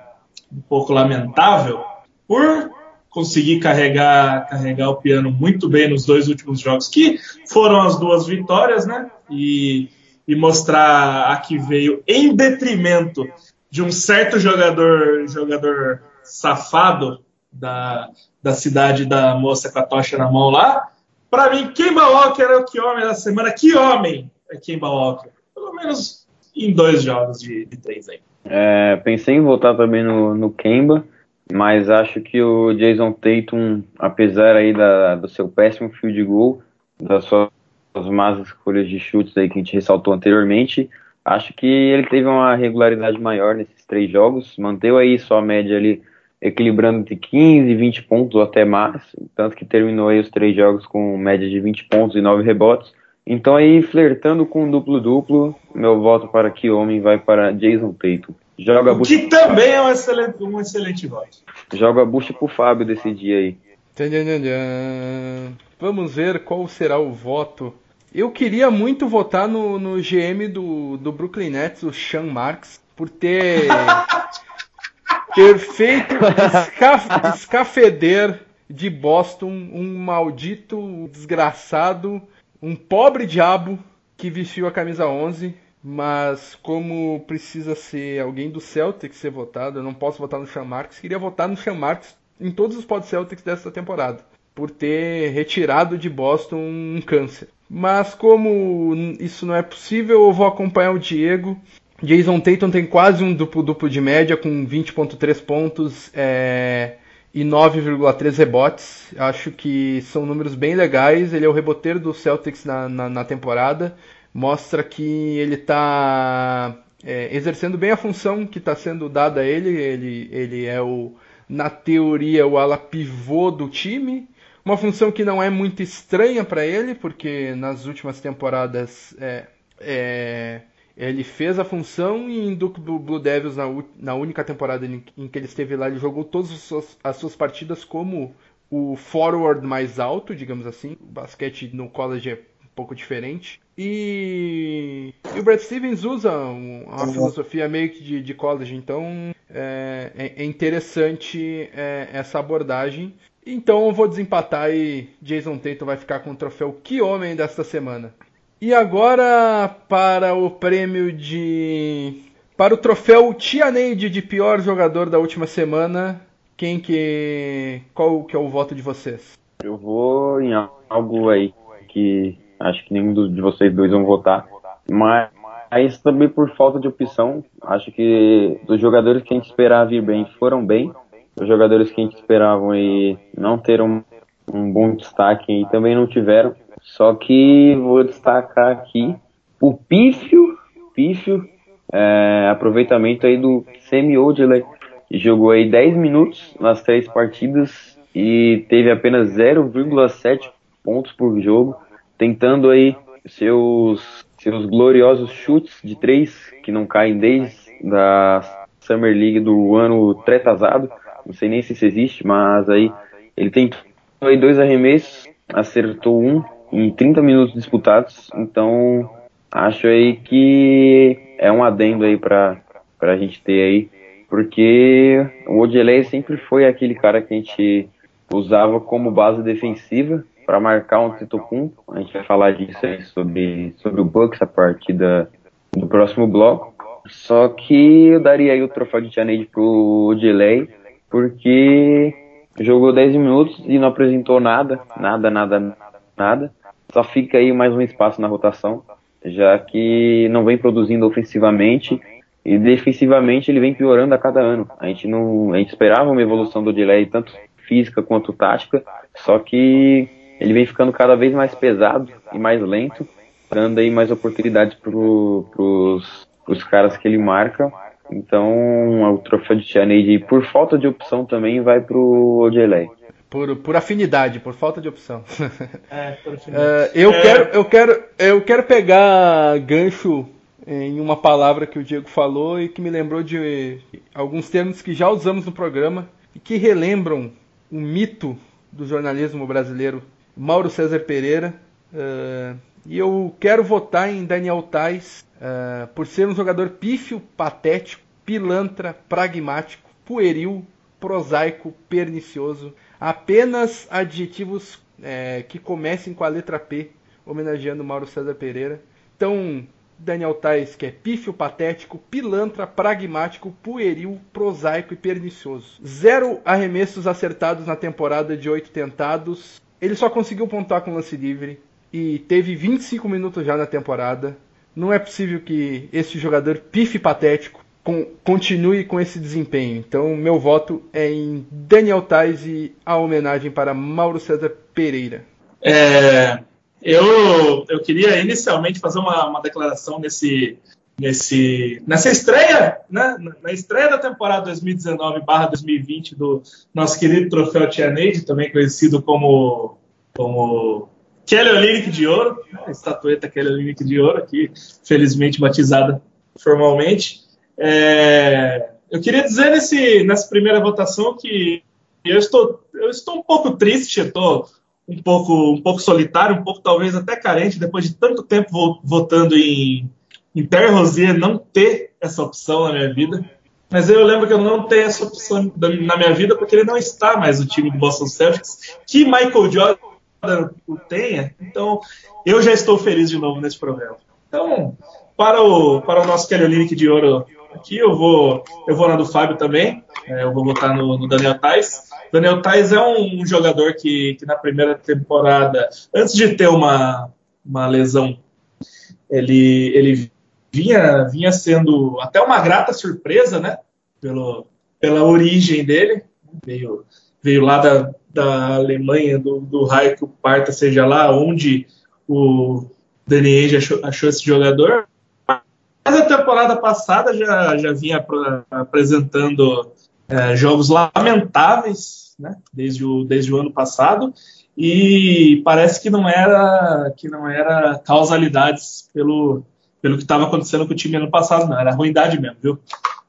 um pouco lamentável, por conseguir carregar, carregar o piano muito bem nos dois últimos jogos, que foram as duas vitórias, né? E, e mostrar a que veio em detrimento de um certo jogador, jogador safado da, da cidade da moça com a tocha na mão lá. Para mim, Kemba Walker é o que homem da semana. Que homem é Kemba Walker? Pelo menos em dois jogos de, de três aí. É, pensei em voltar também no, no Kemba mas acho que o Jason Tatum, apesar aí da, do seu péssimo field goal, das suas más escolhas de chutes aí que a gente ressaltou anteriormente, acho que ele teve uma regularidade maior nesses três jogos, manteve aí sua média ali equilibrando entre 15 e 20 pontos ou até mais, tanto que terminou aí os três jogos com média de 20 pontos e 9 rebotes. Então aí, flertando com duplo-duplo, meu voto para que homem vai para Jason Tatum. Joga a bucha. Que também é um excelente, um excelente voto. Joga a bucha pro Fábio desse dia aí. Vamos ver qual será o voto. Eu queria muito votar no, no GM do, do Brooklyn Nets, o Sean Marks, por ter, ter feito escaf, escafeder de Boston um maldito desgraçado, um pobre diabo que vestiu a camisa 11 mas como precisa ser alguém do Celtics ser votado, eu não posso votar no Sean Marks. Queria votar no Sean Marks em todos os pod Celtics dessa temporada, por ter retirado de Boston um câncer. Mas como isso não é possível, eu vou acompanhar o Diego. Jason Tatum tem quase um duplo-duplo de média, com 20.3 pontos é, e 9,3 rebotes. Acho que são números bem legais. Ele é o reboteiro do Celtics na, na, na temporada mostra que ele está é, exercendo bem a função que está sendo dada a ele. ele. Ele é o, na teoria, o ala pivô do time. Uma função que não é muito estranha para ele, porque nas últimas temporadas é, é, ele fez a função e em Duke Blue Devils, na, na única temporada em, que ele esteve lá, ele jogou todas as suas, as suas partidas como o forward mais alto, digamos assim. O basquete no college é pouco diferente. E, e o Brad Stevens usa uma uhum. filosofia meio que de, de college, então é, é, é interessante é, essa abordagem. Então eu vou desempatar e Jason Tatum vai ficar com o troféu Que Homem desta semana. E agora para o prêmio de. Para o troféu Tia Neide de pior jogador da última semana, quem que. Qual que é o voto de vocês? Eu vou em algo aí que Acho que nenhum de vocês dois vão votar. Mas também por falta de opção, acho que dos jogadores que a gente esperava vir bem foram bem. Os jogadores que a gente esperava e não teram um bom destaque e também não tiveram. Só que vou destacar aqui o pífio, pífio é, aproveitamento aí do Semi Odile, que jogou aí 10 minutos nas três partidas e teve apenas 0,7 pontos por jogo tentando aí seus, seus gloriosos chutes de três, que não caem desde da Summer League do ano tretazado, não sei nem se isso existe, mas aí ele tentou aí dois arremessos, acertou um em 30 minutos disputados, então acho aí que é um adendo aí para a gente ter aí, porque o Odelei sempre foi aquele cara que a gente usava como base defensiva, para marcar um Titocum. A gente vai falar disso aí sobre, sobre o Bucks a partir da, do próximo bloco. Só que eu daria aí o troféu de Janeide pro Delay, porque jogou 10 minutos e não apresentou nada, nada, nada, nada. Só fica aí mais um espaço na rotação, já que não vem produzindo ofensivamente e defensivamente ele vem piorando a cada ano. A gente não, a gente esperava uma evolução do Delay tanto física quanto tática, só que ele vem ficando cada vez mais pesado e mais lento, dando aí mais oportunidades pros, pros caras que ele marca. Então o troféu de Tianade, por falta de opção também, vai pro Odelay. Por, por afinidade, por falta de opção. É, por afinidade. Uh, eu, é... quero, eu, quero, eu quero pegar gancho em uma palavra que o Diego falou e que me lembrou de alguns termos que já usamos no programa e que relembram um mito do jornalismo brasileiro, Mauro César Pereira. Uh, e eu quero votar em Daniel Tais uh, por ser um jogador pífio, patético, pilantra, pragmático, pueril, prosaico, pernicioso. Apenas adjetivos é, que comecem com a letra P, homenageando Mauro César Pereira. Então, Daniel Tais, que é pífio, patético, pilantra, pragmático, pueril, prosaico e pernicioso. Zero arremessos acertados na temporada de oito tentados. Ele só conseguiu pontuar com lance livre e teve 25 minutos já na temporada. Não é possível que esse jogador pífio patético com, continue com esse desempenho. Então, meu voto é em Daniel Tais e a homenagem para Mauro César Pereira. É, eu, eu queria inicialmente fazer uma, uma declaração nesse, nesse, nessa estreia, né, na estreia da temporada 2019/2020 do nosso querido troféu Tia Neide, também conhecido como, como Kelly Olynyk de Ouro, né, a estatueta Kelly Olynyk de Ouro, aqui felizmente batizada formalmente. É, eu queria dizer nesse, nessa primeira votação que eu estou, eu estou um pouco triste, estou um pouco, um pouco solitário, um pouco talvez até carente, depois de tanto tempo votando em, em Terry Rozier, não ter essa opção na minha vida. Mas eu lembro que eu não tenho essa opção na minha vida porque ele não está mais no time do Boston Celtics, que Michael Jordan o tenha. Então, eu já estou feliz de novo nesse programa. Então, para o, para o nosso Kelly Olynyk de ouro aqui, eu vou, eu vou na do Fábio também. É, eu vou votar no, no Daniel Tais. Daniel Tais é um jogador que, que na primeira temporada, antes de ter uma, uma lesão, ele, ele vinha, vinha sendo até uma grata surpresa, né? Pelo, pela origem dele. Veio, veio lá da, da Alemanha, do, do raio que o parta seja lá, onde o Danny achou, achou esse jogador. Mas a temporada passada já, já vinha apresentando é, jogos lamentáveis né, desde, o, desde o ano passado, e parece que não era que não era causalidades pelo, pelo que estava acontecendo com o time ano passado, não, era ruindade mesmo, viu?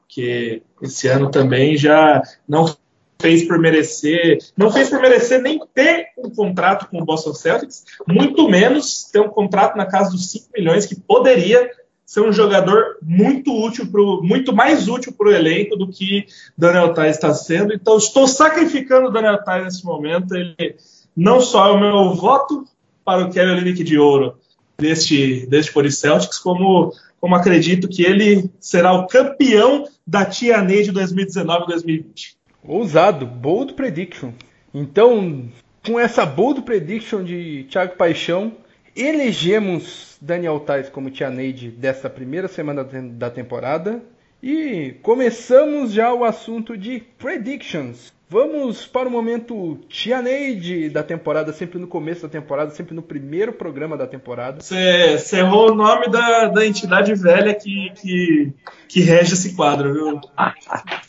Porque esse ano também já não fez por merecer, não fez por merecer nem ter um contrato com o Boston Celtics, muito menos ter um contrato na casa dos 5 milhões que poderia ser um jogador muito útil, pro, muito mais útil para o elenco do que Daniel Tais está sendo. Então, estou sacrificando o Daniel Tais nesse momento. Ele não só é o meu voto para o Kevin Olynyk de ouro deste, deste Pori Celtics, como, como acredito que ele será o campeão da Tia de 2019-2020. Ousado, bold prediction. Então, com essa bold prediction de Thiago Paixão, elegemos Daniel Tais como Tia Neide dessa primeira semana da temporada e começamos já o assunto de predictions. Vamos para o momento Tia Neide da temporada, sempre no começo da temporada, sempre no primeiro programa da temporada. Você errou o nome da, da entidade velha que, que, que rege esse quadro, viu?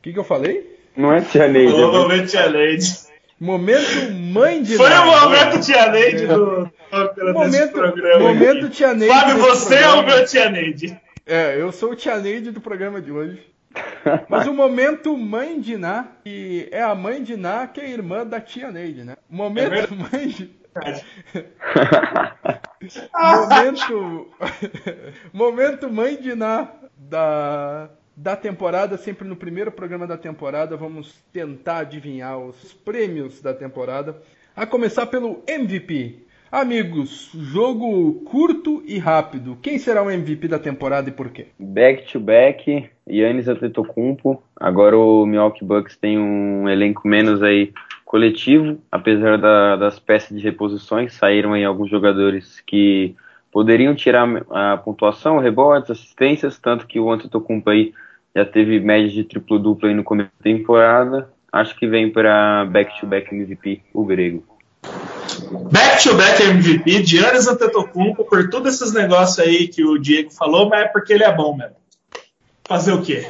O que, que eu falei? Não é Tia Neide. Provavelmente é Tia Neide. Momento mãe de Foi o momento tia Neide do, do momento, programa. Momento tia Neide. Fábio, você programa. é o meu tia Neide. É, eu sou o tia Neide do programa de hoje. Mas o momento mãe de Ná, que é a mãe de Ná, que é irmã da tia Neide, né? Momento é mãe de. momento. momento mãe de Ná da da temporada, sempre no primeiro programa da temporada, vamos tentar adivinhar os prêmios da temporada. A começar pelo MVP. Amigos, jogo curto e rápido. Quem será o MVP da temporada e por quê? Back to back, Yannis Antetokounmpo. Agora o Milwaukee Bucks tem um elenco menos aí coletivo, apesar da, das peças de reposições, saíram aí alguns jogadores que poderiam tirar a pontuação, rebotes, assistências, tanto que o Antetokounmpo aí já teve média de triplo-duplo aí no começo da temporada. Acho que vem para back-to-back MVP, o grego. Back-to-back MVP, Giannis Antetokounmpo, por todos esses negócios aí que o Diego falou, mas é porque ele é bom mesmo. Fazer o quê?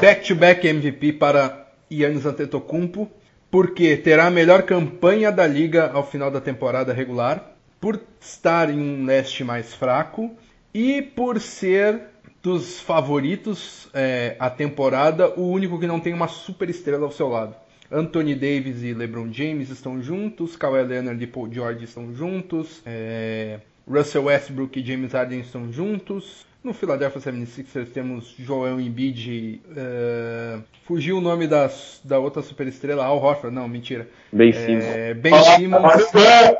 Back-to-back MVP para Giannis Antetokounmpo, porque terá a melhor campanha da liga ao final da temporada regular, por estar em um leste mais fraco e por ser dos favoritos é, a temporada, o único que não tem uma super estrela ao seu lado. Anthony Davis e LeBron James estão juntos, Kawhi Leonard e Paul George estão juntos, é, Russell Westbrook e James Harden estão juntos. No Philadelphia 76ers temos Joel Embiid, uh, fugiu o nome das, da outra superestrela, Al Horford, não, mentira. Ben Simmons. É, ben Simmons. uh,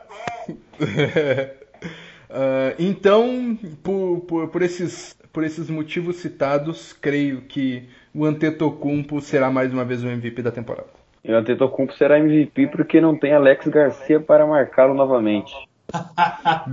então, por, por, por, esses, por esses motivos citados, creio que o Antetokounmpo será mais uma vez o MVP da temporada. E o Antetokounmpo será MVP porque não tem Alex Garcia para marcá-lo novamente.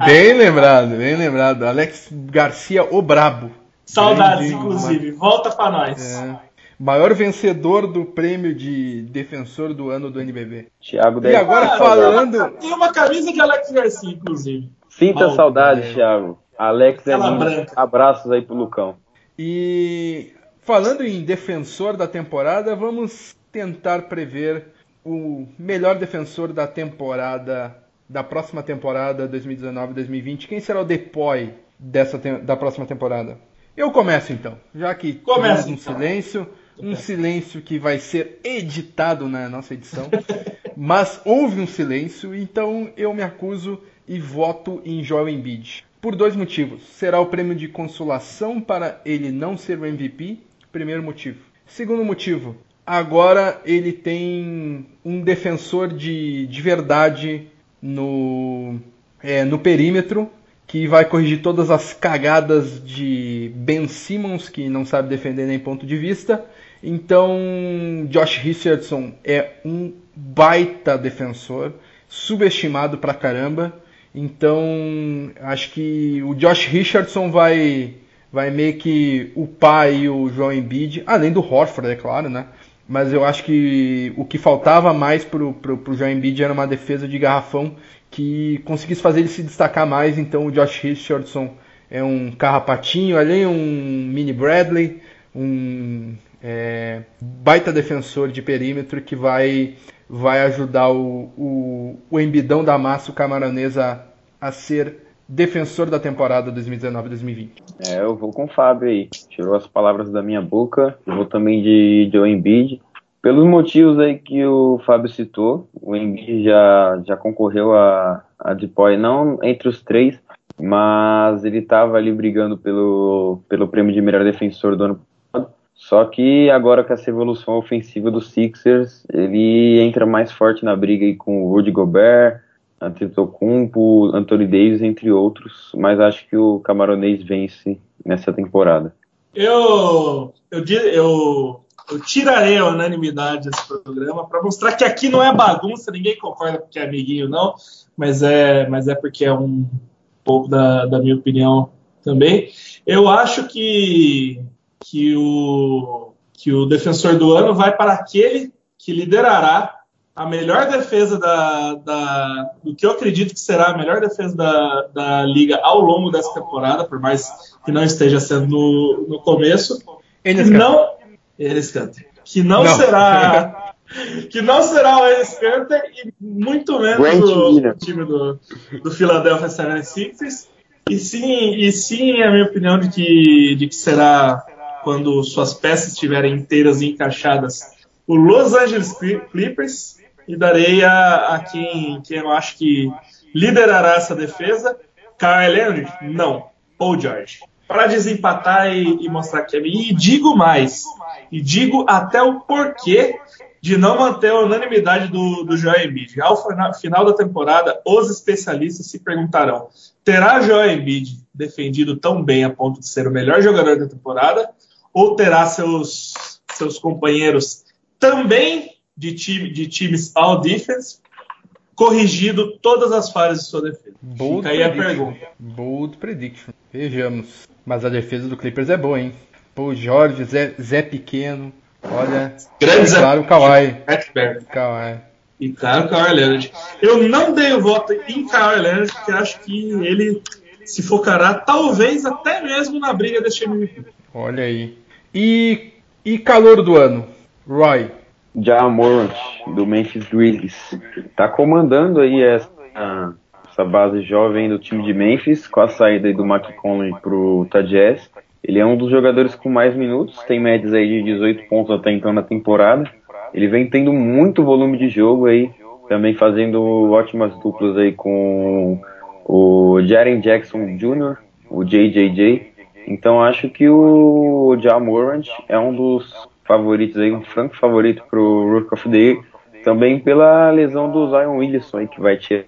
Bem lembrado, bem lembrado. Alex Garcia, o brabo. Saudades, inclusive. Volta para nós. É. Maior vencedor do prêmio de defensor do ano do NBB. Thiago E agora ah, falando. Tem uma camisa de Alex Garcia, inclusive. Sinta Mal, saudade, é. Thiago. Alex é lindo. Abraços aí pro Lucão. E falando em defensor da temporada, vamos tentar prever o melhor defensor da temporada, da próxima temporada 2019-2020. Quem será o depoy dessa da próxima temporada? Eu começo então, já que começa um então. silêncio, um silêncio que vai ser editado na nossa edição, mas houve um silêncio, então eu me acuso e voto em Joel Embiid. Por dois motivos. Será o prêmio de consolação para ele não ser o MVP, primeiro motivo. Segundo motivo, agora ele tem um defensor de, de verdade no, é, no perímetro que vai corrigir todas as cagadas de Ben Simmons, que não sabe defender nem ponto de vista. Então, Josh Richardson é um baita defensor, subestimado pra caramba. Então, acho que o Josh Richardson vai vai meio que o pai o João Embiid, além do Horford, é claro, né? Mas eu acho que o que faltava mais pro, pro, pro Joel Embiid era uma defesa de garrafão que conseguisse fazer ele se destacar mais, então o Josh Richardson é um carrapatinho ali, um mini Bradley, um é, baita defensor de perímetro que vai, vai ajudar o, o, o embidão da massa, o camaronesa, a ser defensor da temporada 2019-2020. É, eu vou com o Fábio aí. Tirou as palavras da minha boca. Eu vou também de Joe Embiid. Pelos motivos aí que o Fábio citou, o Embiid já, já concorreu a, a Depoy, não entre os três, mas ele estava ali brigando pelo, pelo prêmio de melhor defensor do ano passado. Só que agora com essa evolução ofensiva dos Sixers, ele entra mais forte na briga aí com o Rudy Gobert, Antetokounmpo, Anthony Davis, entre outros, mas acho que o camaronês vence nessa temporada. Eu, eu, eu, eu tirarei a unanimidade desse programa para mostrar que aqui não é bagunça, ninguém concorda porque é amiguinho, não, mas é, mas é porque é um pouco da, da minha opinião também. Eu acho que, que, o, que o defensor do ano vai para aquele que liderará a melhor defesa da, da, do que eu acredito que será a melhor defesa da, da liga ao longo dessa temporada, por mais que não esteja sendo no, no começo. Enes não, Enes Kanter, que não, não. será que não será o Enes Kanter e muito menos o, o, time do, do Philadelphia 76ers. E sim, e sim, é a minha opinião de que, de que será quando suas peças estiverem inteiras e encaixadas o Los Angeles Clippers e darei a, a quem, quem eu acho que liderará essa defesa. Kyle Leonard? Não. Paul George. Para desempatar e, e, mostrar que é E digo mais. E digo até o porquê de não manter a unanimidade do, do Joel Embiid. Ao final da temporada, os especialistas se perguntarão: terá Joel Embiid defendido tão bem a ponto de ser o melhor jogador da temporada? Ou terá seus, seus companheiros também de, time, de times all defense corrigido todas as falhas de sua defesa. Bold Fica aí a pergunta. Bold prediction. Vejamos. Mas a defesa do Clippers é boa, hein? Pô, Jorge, Zé, Zé Pequeno. Olha. Grande Zé. Claro, Kawhi. Kawhi. E claro, Kawhi Leonard. Eu não dei o voto em Kawhi Leonard, porque acho que ele se focará, talvez até mesmo na briga deste MVP. Olha aí. E, e calor do ano? Roy. Jamorant, do Memphis Grizzlies. Tá comandando aí essa, essa base jovem do time de Memphis, com a saída do McConley pro Utah Jazz. Ele é um dos jogadores com mais minutos, tem médias aí de 18 pontos até então na temporada. Ele vem tendo muito volume de jogo aí, também fazendo ótimas duplas aí com o Jaren Jackson Jr., o JJJ. Então acho que o Jamorant é um dos favoritos aí, um franco favorito pro Rook of the Year, também pela lesão do Zion Williamson que vai tirar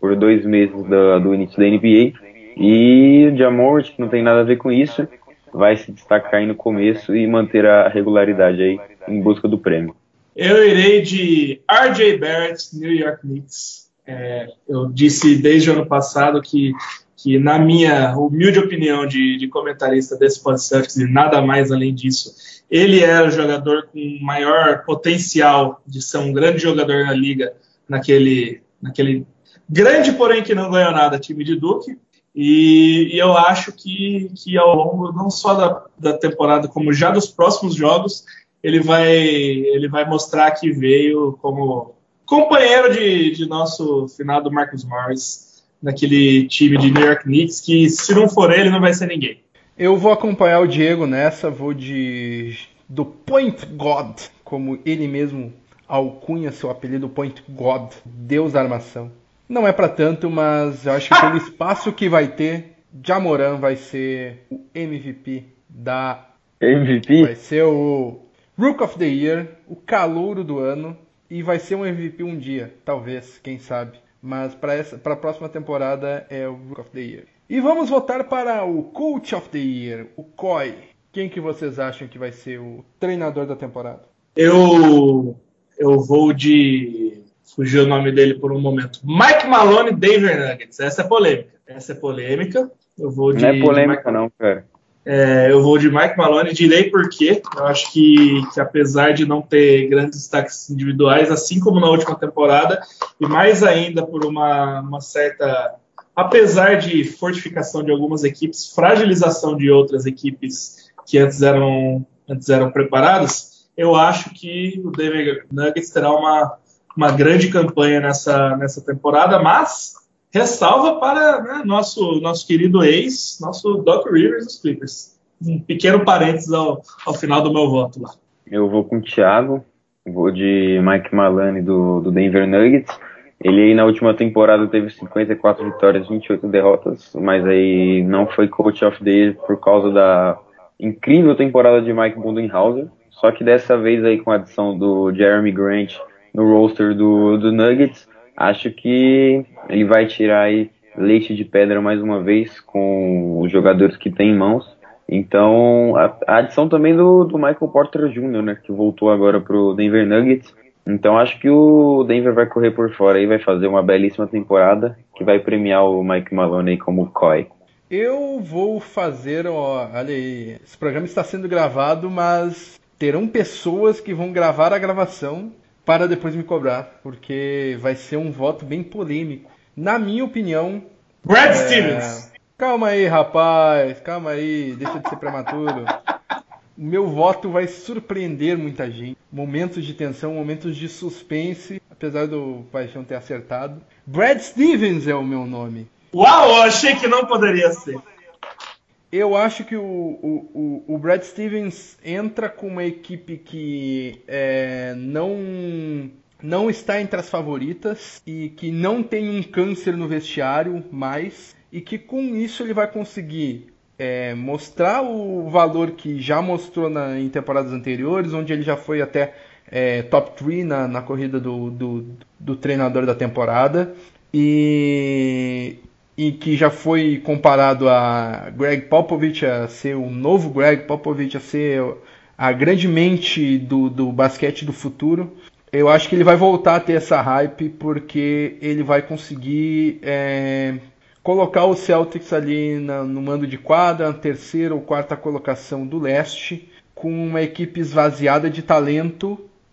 por dois meses do, do início da NBA. E o Jamorant, que não tem nada a ver com isso, vai se destacar aí no começo e manter a regularidade aí em busca do prêmio. Eu irei de RJ Barrett, New York Knicks. É, eu disse desde o ano passado que, que na minha humilde opinião de, de comentarista desse podcast, e nada mais além disso, ele era o jogador com maior potencial de ser um grande jogador na liga, naquele, naquele grande, porém que não ganhou nada, time de Duke. E, e, eu acho que, que ao longo não só da, da temporada, como já dos próximos jogos, ele vai, ele vai mostrar que veio como companheiro de, de nosso finado Marcus Morris naquele time de New York Knicks, que se não for ele, não vai ser ninguém. Eu vou acompanhar o Diego nessa, vou de do Point God, como ele mesmo alcunha seu apelido Point God, Deus da armação. Não é para tanto, mas eu acho que pelo espaço que vai ter, Jamoran vai ser o MVP da MVP vai ser o Rook of the Year, o calouro do ano e vai ser um MVP um dia, talvez, quem sabe. Mas para essa para a próxima temporada é o Rook of the Year. E vamos votar para o Coach of the Year, o COI. Quem que vocês acham que vai ser o treinador da temporada? Eu eu vou de fugiu o nome dele por um momento. Mike Malone, Denver Nuggets. Essa é polêmica. Essa é polêmica. Eu vou de. Não é polêmica, não, cara. É, eu vou de Mike Malone, direi porque eu acho que, que, apesar de não ter grandes destaques individuais, assim como na última temporada, e mais ainda por uma, uma certa, apesar de fortificação de algumas equipes, fragilização de outras equipes que antes eram, antes eram preparadas, eu acho que o Denver Nuggets terá uma, uma grande campanha nessa, nessa temporada, mas ressalva para né, nosso, nosso querido ex, nosso Doc Rivers dos Clippers. Um pequeno parênteses ao, ao final do meu voto lá. Eu vou com o Thiago, vou de Mike Malani do, do Denver Nuggets. Ele aí na última temporada teve 54 vitórias, 28 derrotas, mas aí não foi coach of the year por causa da incrível temporada de Mike Budenhauser. Só que dessa vez aí com a adição do Jeremy Grant no roster do, do Nuggets, acho que ele vai tirar aí leite de pedra mais uma vez com os jogadores que tem em mãos. Então, a, a adição também do, do Michael Porter Jr., né, que voltou agora pro Denver Nuggets. Então, acho que o Denver vai correr por fora e vai fazer uma belíssima temporada que vai premiar o Mike Malone aí como COI. Eu vou fazer, ó, olha aí, esse programa está sendo gravado, mas terão pessoas que vão gravar a gravação para depois me cobrar, porque vai ser um voto bem polêmico. Na minha opinião. Brad é... Stevens! Calma aí, rapaz, calma aí, deixa de ser prematuro. Meu voto vai surpreender muita gente. Momentos de tensão, momentos de suspense, apesar do Paixão ter acertado. Brad Stevens é o meu nome. Uau, eu achei que não poderia ser eu acho que o, o, o, Brad Stevens entra com uma equipe que é, não, não está entre as favoritas e que não tem um câncer no vestiário mais e que com isso ele vai conseguir é, mostrar o valor que já mostrou na, em temporadas anteriores, onde ele já foi até é, top 3 na, na corrida do, do, do treinador da temporada. E, e que já foi comparado a Greg Popovich a ser o novo Greg Popovich a ser a grande mente do, do basquete do futuro. Eu acho que ele vai voltar a ter essa hype porque ele vai conseguir é, colocar o Celtics ali na, no mando de quadra, terceira ou quarta colocação do leste, com uma equipe esvaziada de talento,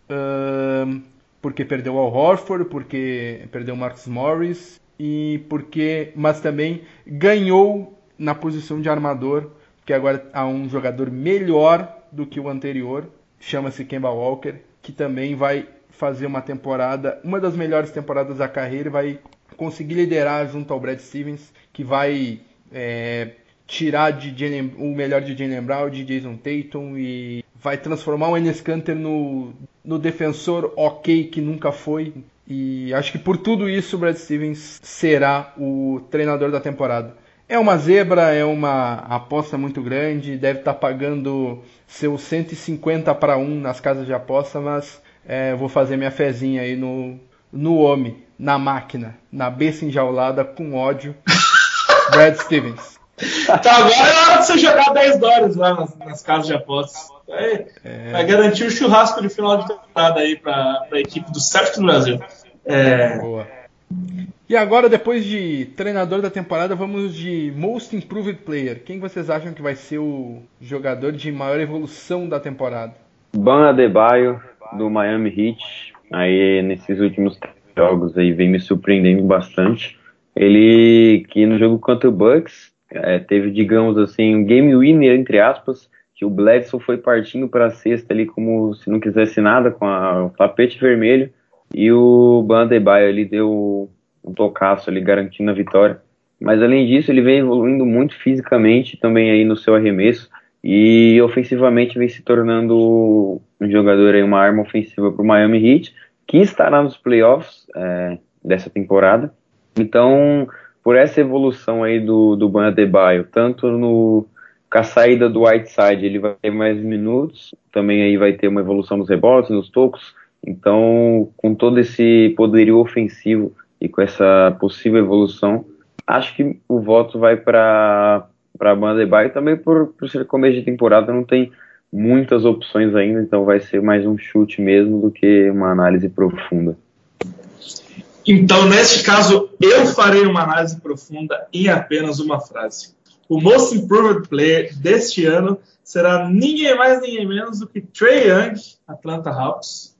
uh, porque perdeu ao Horford, porque perdeu o Marcus Morris e porque, mas também ganhou na posição de armador, que agora há um jogador melhor do que o anterior, chama-se Kemba Walker, que também vai fazer uma temporada, uma das melhores temporadas da carreira, e vai conseguir liderar junto ao Brad Stevens, que vai é, tirar de Jalen, o melhor de Jalen Brown, de Jason Tatum e vai transformar o Enes Kanter no, no defensor ok que nunca foi. E acho que por tudo isso o Brad Stevens será o treinador da temporada. É uma zebra, é uma aposta muito grande, deve estar tá pagando seus 150 para 1 nas casas de aposta, mas é, vou fazer minha fezinha aí no, no homem, na máquina, na besta enjaulada com ódio. Brad Stevens. Então agora é hora de você jogar 10 dólares lá nas, nas casas de apostas. Vai, é... vai garantir o churrasco de final de temporada aí para a equipe do Celtic do Brasil. É... Boa. E agora, depois de treinador da temporada, vamos de Most Improved Player. Quem vocês acham que vai ser o jogador de maior evolução da temporada? Ban Adebayo, do Miami Heat. Aí, nesses últimos jogos aí, vem me surpreendendo bastante. Ele, que no jogo contra o Bucks, é, teve, digamos assim, um game winner, entre aspas, que o Bledsoe foi partindo para a cesta ali como se não quisesse nada, com a, o tapete vermelho, e o Bandebaio ali deu um tocaço ali, garantindo a vitória. Mas além disso, ele vem evoluindo muito fisicamente também aí no seu arremesso, e ofensivamente vem se tornando um jogador aí, uma arma ofensiva para o Miami Heat, que estará nos playoffs é, dessa temporada. Então, por essa evolução aí do, do Ban Adebayo, tanto no, com a saída do Whiteside, ele vai ter mais minutos, também aí vai ter uma evolução nos rebotes, nos tocos, então com todo esse poderio ofensivo e com essa possível evolução, acho que o voto vai para para Ban Adebayo, também por, por ser começo de temporada, não tem muitas opções ainda, então vai ser mais um chute mesmo do que uma análise profunda. Então, neste caso, eu farei uma análise profunda em apenas uma frase. O Most Improved Player deste ano será ninguém mais, ninguém menos do que Trey Young, Atlanta Hawks.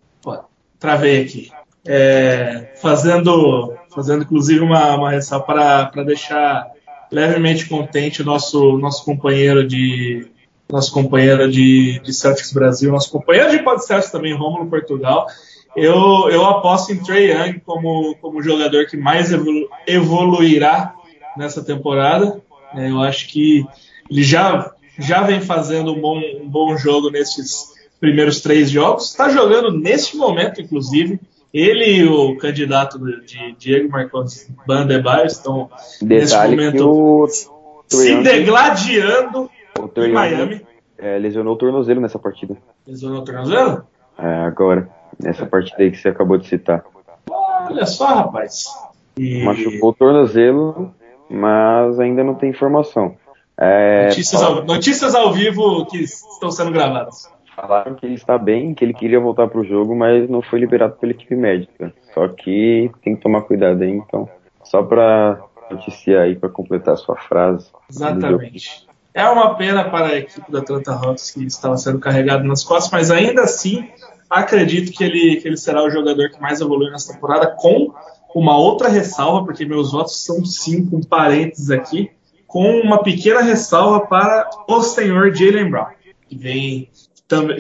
Travei aqui. É, fazendo, fazendo inclusive uma, uma ressalva para deixar levemente contente nosso, nosso companheiro de nosso companheiro de, de Celtics Brasil, nosso companheiro de podcast também, Romulo Portugal, eu, eu aposto em Trey Young como, como jogador que mais evolu evoluirá nessa temporada. É, eu acho que ele já, já vem fazendo um bom, um bom jogo nesses primeiros três jogos. Está jogando neste momento, inclusive. Ele e o candidato de Diego Marcos Bandebaio estão nesse momento se degladiando em Miami. É, lesionou o tornozelo nessa partida. Lesionou o tornozelo? É, agora. Nessa partida aí que você acabou de citar. Olha só, rapaz. E... Machucou o tornozelo, mas ainda não tem informação. É... Notícias, ao... Notícias ao vivo que estão sendo gravadas. Falaram que ele está bem, que ele queria voltar para o jogo, mas não foi liberado pela equipe médica. Só que tem que tomar cuidado aí, então. Só para noticiar aí, para completar a sua frase. Exatamente. É uma pena para a equipe da Atlanta Hawks que estava sendo carregado nas costas, mas ainda assim Acredito que ele, que ele será o jogador que mais evolui nessa temporada, com uma outra ressalva, porque meus votos são cinco, um parênteses aqui, com uma pequena ressalva para o senhor Jalen Brown, que vem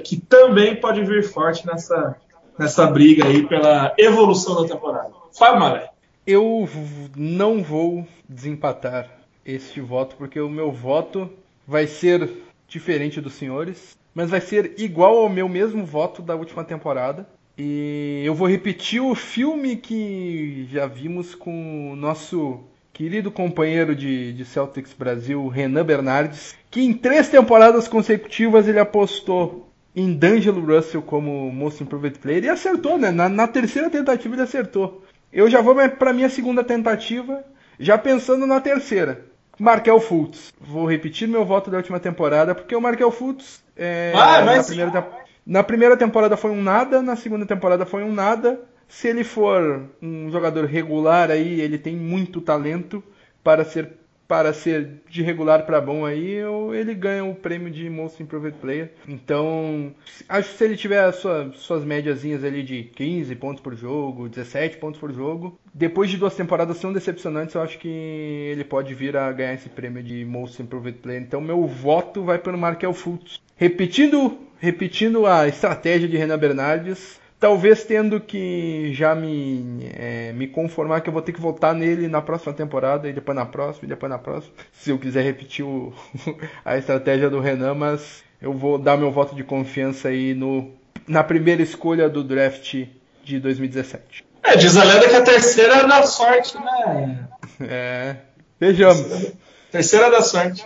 que também pode vir forte nessa, nessa briga aí pela evolução da temporada. Fábio Maré. Eu não vou desempatar este voto, porque o meu voto vai ser diferente dos senhores mas vai ser igual ao meu mesmo voto da última temporada. E eu vou repetir o filme que já vimos com o nosso querido companheiro de, de Celtics Brasil, Renan Bernardes, que em três temporadas consecutivas ele apostou em D'Angelo Russell como Most Improved Player e acertou, né? Na, na terceira tentativa ele acertou. Eu já vou para minha segunda tentativa, já pensando na terceira. Markel Fultz. Vou repetir meu voto da última temporada, porque o Markel Fultz é, ah, na, primeira, Na primeira temporada foi um nada, na segunda temporada foi um nada. Se ele for um jogador regular aí, ele tem muito talento para ser para ser de regular para bom aí, ele ganha o prêmio de Most Improved Player. Então, acho que se ele tiver sua, suas médiazinhas ali de 15 pontos por jogo, 17 pontos por jogo, depois de duas temporadas tão decepcionantes, eu acho que ele pode vir a ganhar esse prêmio de Most Improved Player. Então, meu voto vai para o Markel Fultz. Repetindo, repetindo a estratégia de Renan Bernardes, talvez tendo que já me, é, me conformar que eu vou ter que voltar nele na próxima temporada, e depois na próxima, e depois na próxima, se eu quiser repetir o, a estratégia do Renan, mas eu vou dar meu voto de confiança aí no, na primeira escolha do draft de 2017. É, diz a lenda que a terceira é da sorte, né? É, vejamos. Terceira da sorte.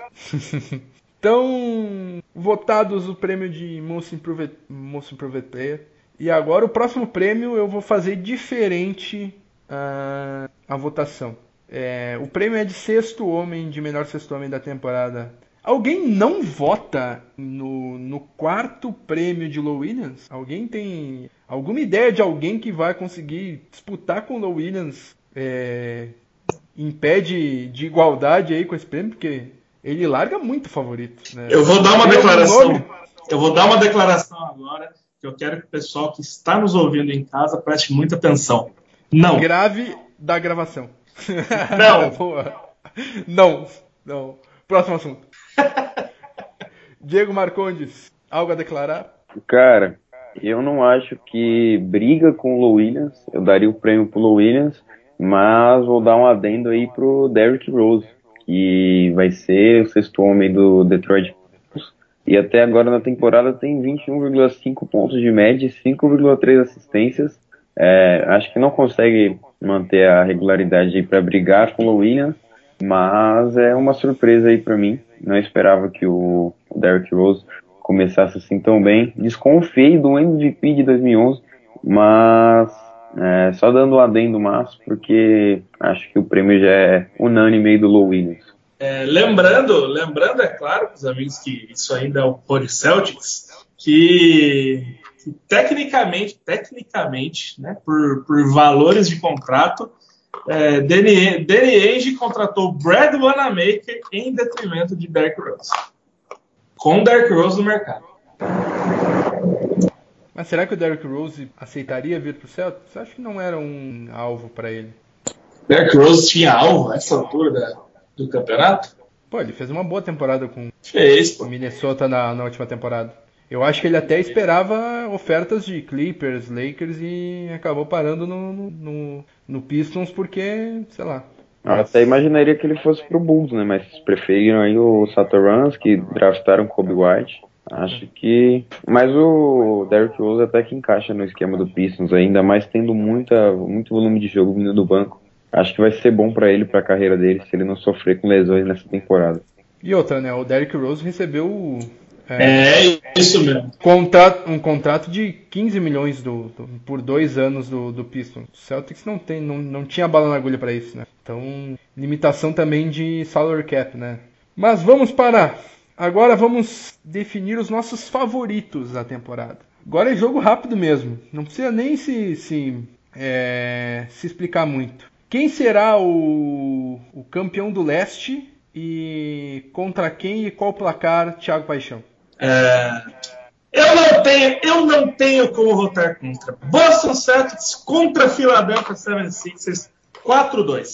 então, votados o prêmio de Most Improved, Most Improved Player. E agora o próximo prêmio eu vou fazer diferente uh, a votação. É, o prêmio é de sexto homem, de melhor sexto homem da temporada. Alguém não vota no, no quarto prêmio de Low Williams? Alguém tem alguma ideia de alguém que vai conseguir disputar com o Low Williams é, em pé de, de igualdade aí com esse prêmio? Porque ele larga muito favorito. Né? Eu vou dar uma declaração. Eu vou dar uma declaração agora eu quero que o pessoal que está nos ouvindo em casa preste muita atenção. Não. Grave da gravação. Não. não. Não. Próximo assunto. Diego Marcondes, algo a declarar? Cara, eu não acho que briga com o Williams. Eu daria o prêmio pro Low Williams, mas vou dar um adendo aí pro Derrick Rose, que vai ser o sexto homem do Detroit e até agora na temporada tem 21,5 pontos de média, 5,3 assistências. É, acho que não consegue manter a regularidade para brigar com o Williams, mas é uma surpresa aí para mim. Não esperava que o Derrick Rose começasse assim tão bem. Desconfiei do MVP de 2011, mas é, só dando o adendo mais, porque acho que o prêmio já é unânime aí do Low Williams. É, lembrando, lembrando, é claro, para os amigos que isso ainda é o Pony Celtics, que, que, tecnicamente, tecnicamente, né, por, por valores de contrato, é, Danny, Danny Ainge contratou Brad Wanamaker em detrimento de Derrick Rose. Com Derrick Rose no mercado. Mas será que o Derrick Rose aceitaria vir para o Celtics? Acho que não era um alvo para ele. Derrick Rose tinha alvo nessa altura da, do campeonato? Pô, ele fez uma boa temporada com fez, o Minnesota na, na última temporada. Eu acho que ele até esperava ofertas de Clippers, Lakers e acabou parando no, no, no Pistons porque, sei lá. Eu até imaginaria que ele fosse pro Bulls, né? Mas preferiram aí o Satorans, que draftaram Kobe White. Acho que. Mas o Derrick Rose até que encaixa no esquema do Pistons, ainda mais tendo muita, muito volume de jogo vindo do banco acho que vai ser bom para ele, para a carreira dele, se ele não sofrer com lesões nessa temporada. E outra, né? O Derrick Rose recebeu. É, é isso mesmo. Contrato, um contrato de 15 milhões do, do, por dois anos do, do Pistons. O Celtics não, tem, não, não tinha bala na agulha para isso, né? Então, limitação também de salary cap, né? Mas vamos para. Agora vamos definir os nossos favoritos da temporada. Agora é jogo rápido mesmo. Não precisa nem se, se, é, se explicar muito. Quem será o, o campeão do leste e contra quem e qual placar, Thiago Paixão? É, eu não tenho, eu não tenho como votar contra. Boston Celtics contra Philadelphia 76ers 4-2.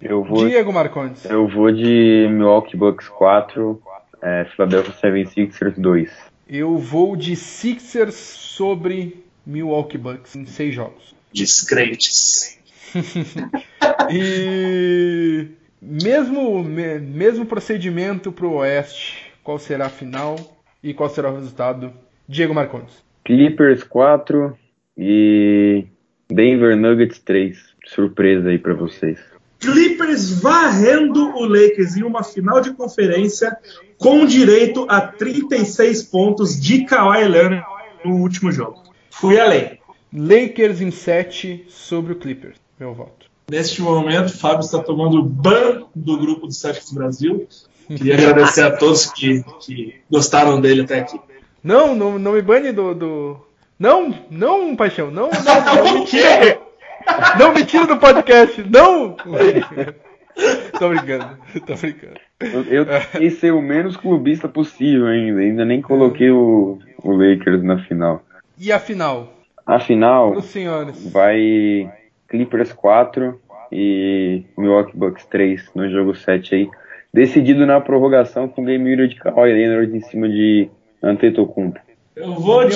Eu vou, Diego Marcondes. Eu vou de Milwaukee Bucks 4, é, Philadelphia 76ers 2. Eu vou de Sixers sobre Milwaukee Bucks em seis jogos. Descrentes. e mesmo, mesmo procedimento para o Oeste, qual será a final e qual será o resultado? Diego Marcondes. Clippers 4 e Denver Nuggets 3. Surpresa aí para vocês. Clippers varrendo o Lakers em uma final de conferência com direito a 36 pontos de Kawhi Leonard no último jogo. Fui além. Lakers em 7 sobre o Clippers meu voto. Neste momento, o Fábio está tomando ban do grupo do Celtics Brasil. Queria agradecer a todos que, que gostaram dele até aqui. Não, não, não me bane do, do. Não, não, paixão, não, não, não me tira. Não me tira do podcast, não! tô brincando, tô brincando. Eu, tentei ser o menos clubista possível ainda, ainda nem coloquei o, o Lakers na final. E a final? A final vai Clippers 4 e Milwaukee Bucks 3 no jogo 7 aí. Decidido na prorrogação com o game winner de Kawhi Leonard em cima de Antetokounmpo. Eu vou de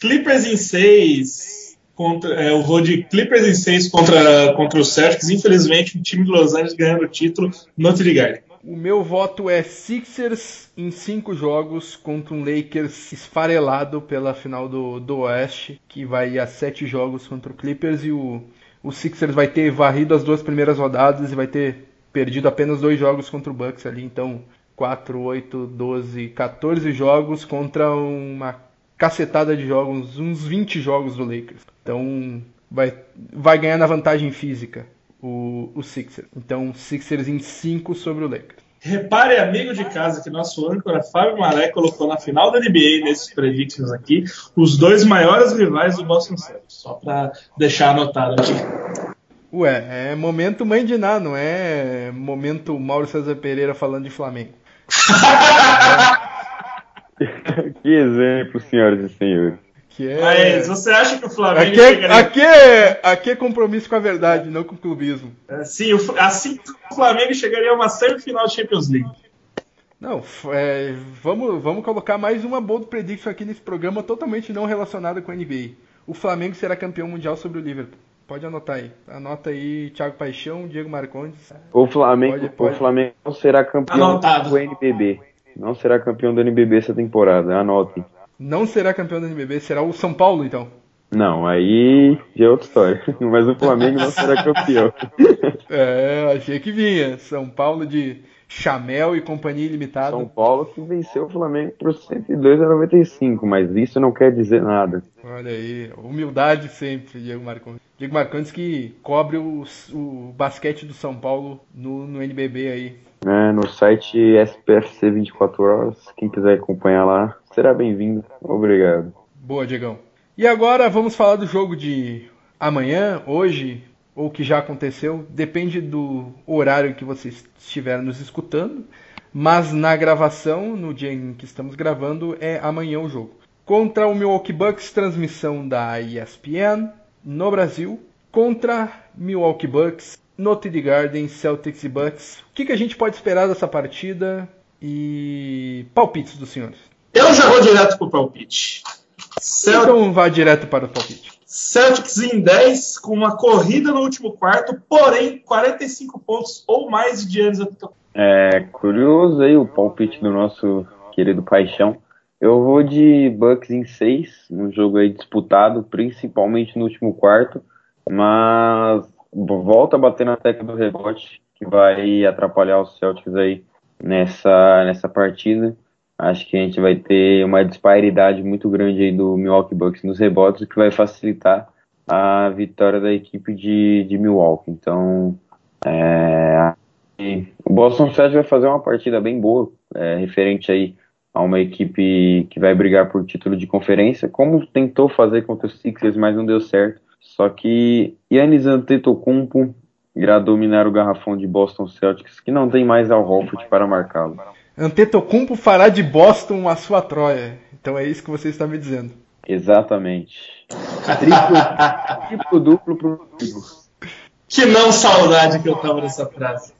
Clippers em 6 contra é, eu vou de Clippers em 6 contra contra o Celtics. Infelizmente, o time de Los Angeles ganhando o título no Trigarden. O meu voto é Sixers em 5 jogos contra um Lakers esfarelado pela final do, do Oeste, que vai a 7 jogos contra o Clippers e o, o Sixers vai ter varrido as duas primeiras rodadas e vai ter perdido apenas dois jogos contra o Bucks ali, então 4, 8, 12, 14 jogos contra uma cacetada de jogos, uns 20 jogos do Lakers. Então vai, vai ganhar na vantagem física o, o Sixers. Então Sixers em 5 sobre o Lakers. Repare, amigo de casa, que nosso âncora Fábio Maré colocou na final da NBA, nesses predictions aqui, os dois maiores rivais do Boston Celtics. Só para deixar anotado aqui. Ué, é momento mãe de Ná, não é momento Mauro César Pereira falando de Flamengo. que exemplo, senhoras e senhores. Que é... Mas você acha que o Flamengo aqui é, chegaria... aqui, é, aqui é compromisso com a verdade, não com o clubismo. É, sim, assim o Flamengo chegaria a uma semifinal de Champions League. Não, é, vamos, vamos colocar mais uma bold prediction aqui nesse programa totalmente não relacionada com a NBA. O Flamengo será campeão mundial sobre o Liverpool. Pode anotar aí. Anota aí Thiago Paixão, Diego Marcondes. O Flamengo, pode, pode. O Flamengo será campeão Anotado. do NBB. Não será campeão do NBB essa temporada. Anotem. Não será campeão do NBB, será o São Paulo então. Não, aí já é outra história. Mas o Flamengo não será campeão. é, achei que vinha. São Paulo de Chamel e Companhia Ilimitada. São Paulo que venceu o Flamengo por 102 a 95, mas isso não quer dizer nada. Olha aí, humildade sempre, Diego Marcondes. Diego Marcondes que cobre o, o basquete do São Paulo no, no NBB aí. É, no site SPFC 24 horas, quem quiser acompanhar lá, será bem-vindo. Obrigado. Boa, Diegão. E agora vamos falar do jogo de amanhã, hoje, ou que já aconteceu, depende do horário que você estiver nos escutando, mas na gravação, no dia em que estamos gravando, é amanhã o jogo. Contra o Milwaukee Bucks, transmissão da ESPN no Brasil, contra Milwaukee Bucks no TD Garden, Celtics e Bucks. O que, que a gente pode esperar dessa partida e palpites dos senhores? Eu já vou direto para o palpite. Celt... Então vá direto para o palpite. Celtics em 10, com uma corrida no último quarto, porém 45 pontos ou mais de anos. É curioso aí o palpite do nosso querido Paixão. Eu vou de Bucks em 6, um jogo aí disputado, principalmente no último quarto, mas volta a bater na tecla do rebote, que vai atrapalhar os Celtics aí nessa, nessa partida. Acho que a gente vai ter uma disparidade muito grande aí do Milwaukee Bucks nos rebotes, o que vai facilitar a vitória da equipe de, de Milwaukee. Então, é, o Boston Celtics vai fazer uma partida bem boa, é, referente aí a uma equipe que vai brigar por título de conferência, como tentou fazer contra os Sixers, mas não deu certo. Só que Yannis Antetokounmpo irá dominar o garrafão de Boston Celtics, que não tem mais Al Horford para marcá-lo. Antetokounmpo fará de Boston a sua Troia. Então é isso que você está me dizendo. Exatamente. Triplo, triplo duplo pro Que não saudade que eu tava nessa frase.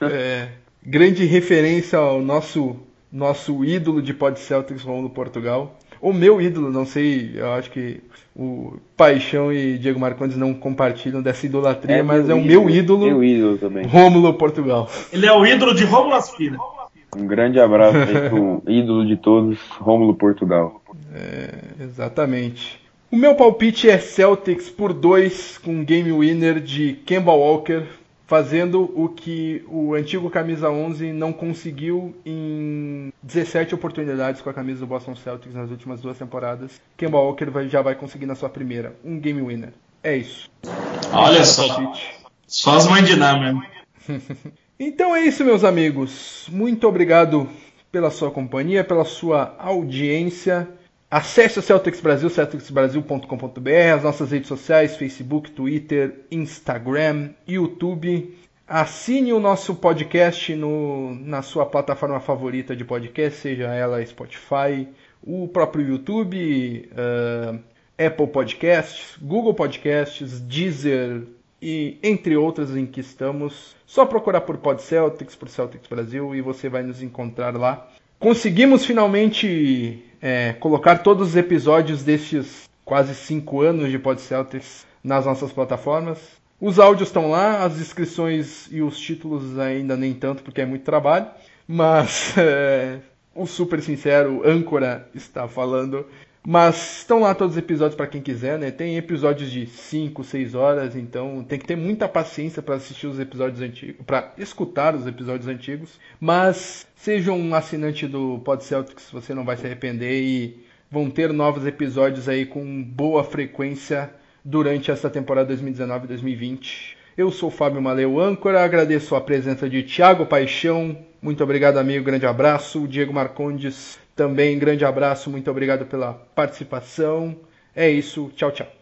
É, grande referência ao nosso nosso ídolo de Pod Celtics Romulo Portugal. O meu ídolo, não sei, eu acho que o Paixão e Diego Marcondes não compartilham dessa idolatria, é mas é o meu ídolo, meu ídolo também. Rômulo Portugal. Ele é o ídolo de Rômulo Aspira. Um grande abraço aí pro ídolo de todos, Rômulo Portugal. É, exatamente. O meu palpite é Celtics por 2 com game winner de Kemba Walker, fazendo o que o antigo camisa 11 não conseguiu em 17 oportunidades com a camisa do Boston Celtics nas últimas duas temporadas. Kemba Walker vai, já vai conseguir na sua primeira, um game winner. É isso. Olha só. Palpite. Só as mães de mesmo. então é isso, meus amigos. Muito obrigado pela sua companhia, pela sua audiência. Acesse o Celtics Brasil, celticsbrasil.com.br, as nossas redes sociais, Facebook, Twitter, Instagram, YouTube. Assine o nosso podcast no, na sua plataforma favorita de podcast, seja ela Spotify, o próprio YouTube, uh, Apple Podcasts, Google Podcasts, Deezer e entre outras em que estamos. Só procurar por Pod Celtics, por Celtics Brasil e você vai nos encontrar lá. Conseguimos finalmente é, colocar todos os episódios destes quase cinco anos de Pod Celtics nas nossas plataformas. Os áudios estão lá, as descrições e os títulos ainda nem tanto, porque é muito trabalho. Mas é, o super sincero âncora está falando. Mas estão lá todos os episódios para quem quiser, né? Tem episódios de 5, 6 horas, então tem que ter muita paciência para assistir os episódios antigos, para escutar os episódios antigos. Mas seja um assinante do Pod Celtics, você não vai se arrepender e vão ter novos episódios aí com boa frequência durante essa temporada 2019-2020. Eu sou o Fábio Maleu Âncora, agradeço a presença de Thiago Paixão. Muito obrigado, amigo. Grande abraço. Diego Marcondes, também grande abraço. Muito obrigado pela participação. É isso. Tchau, tchau.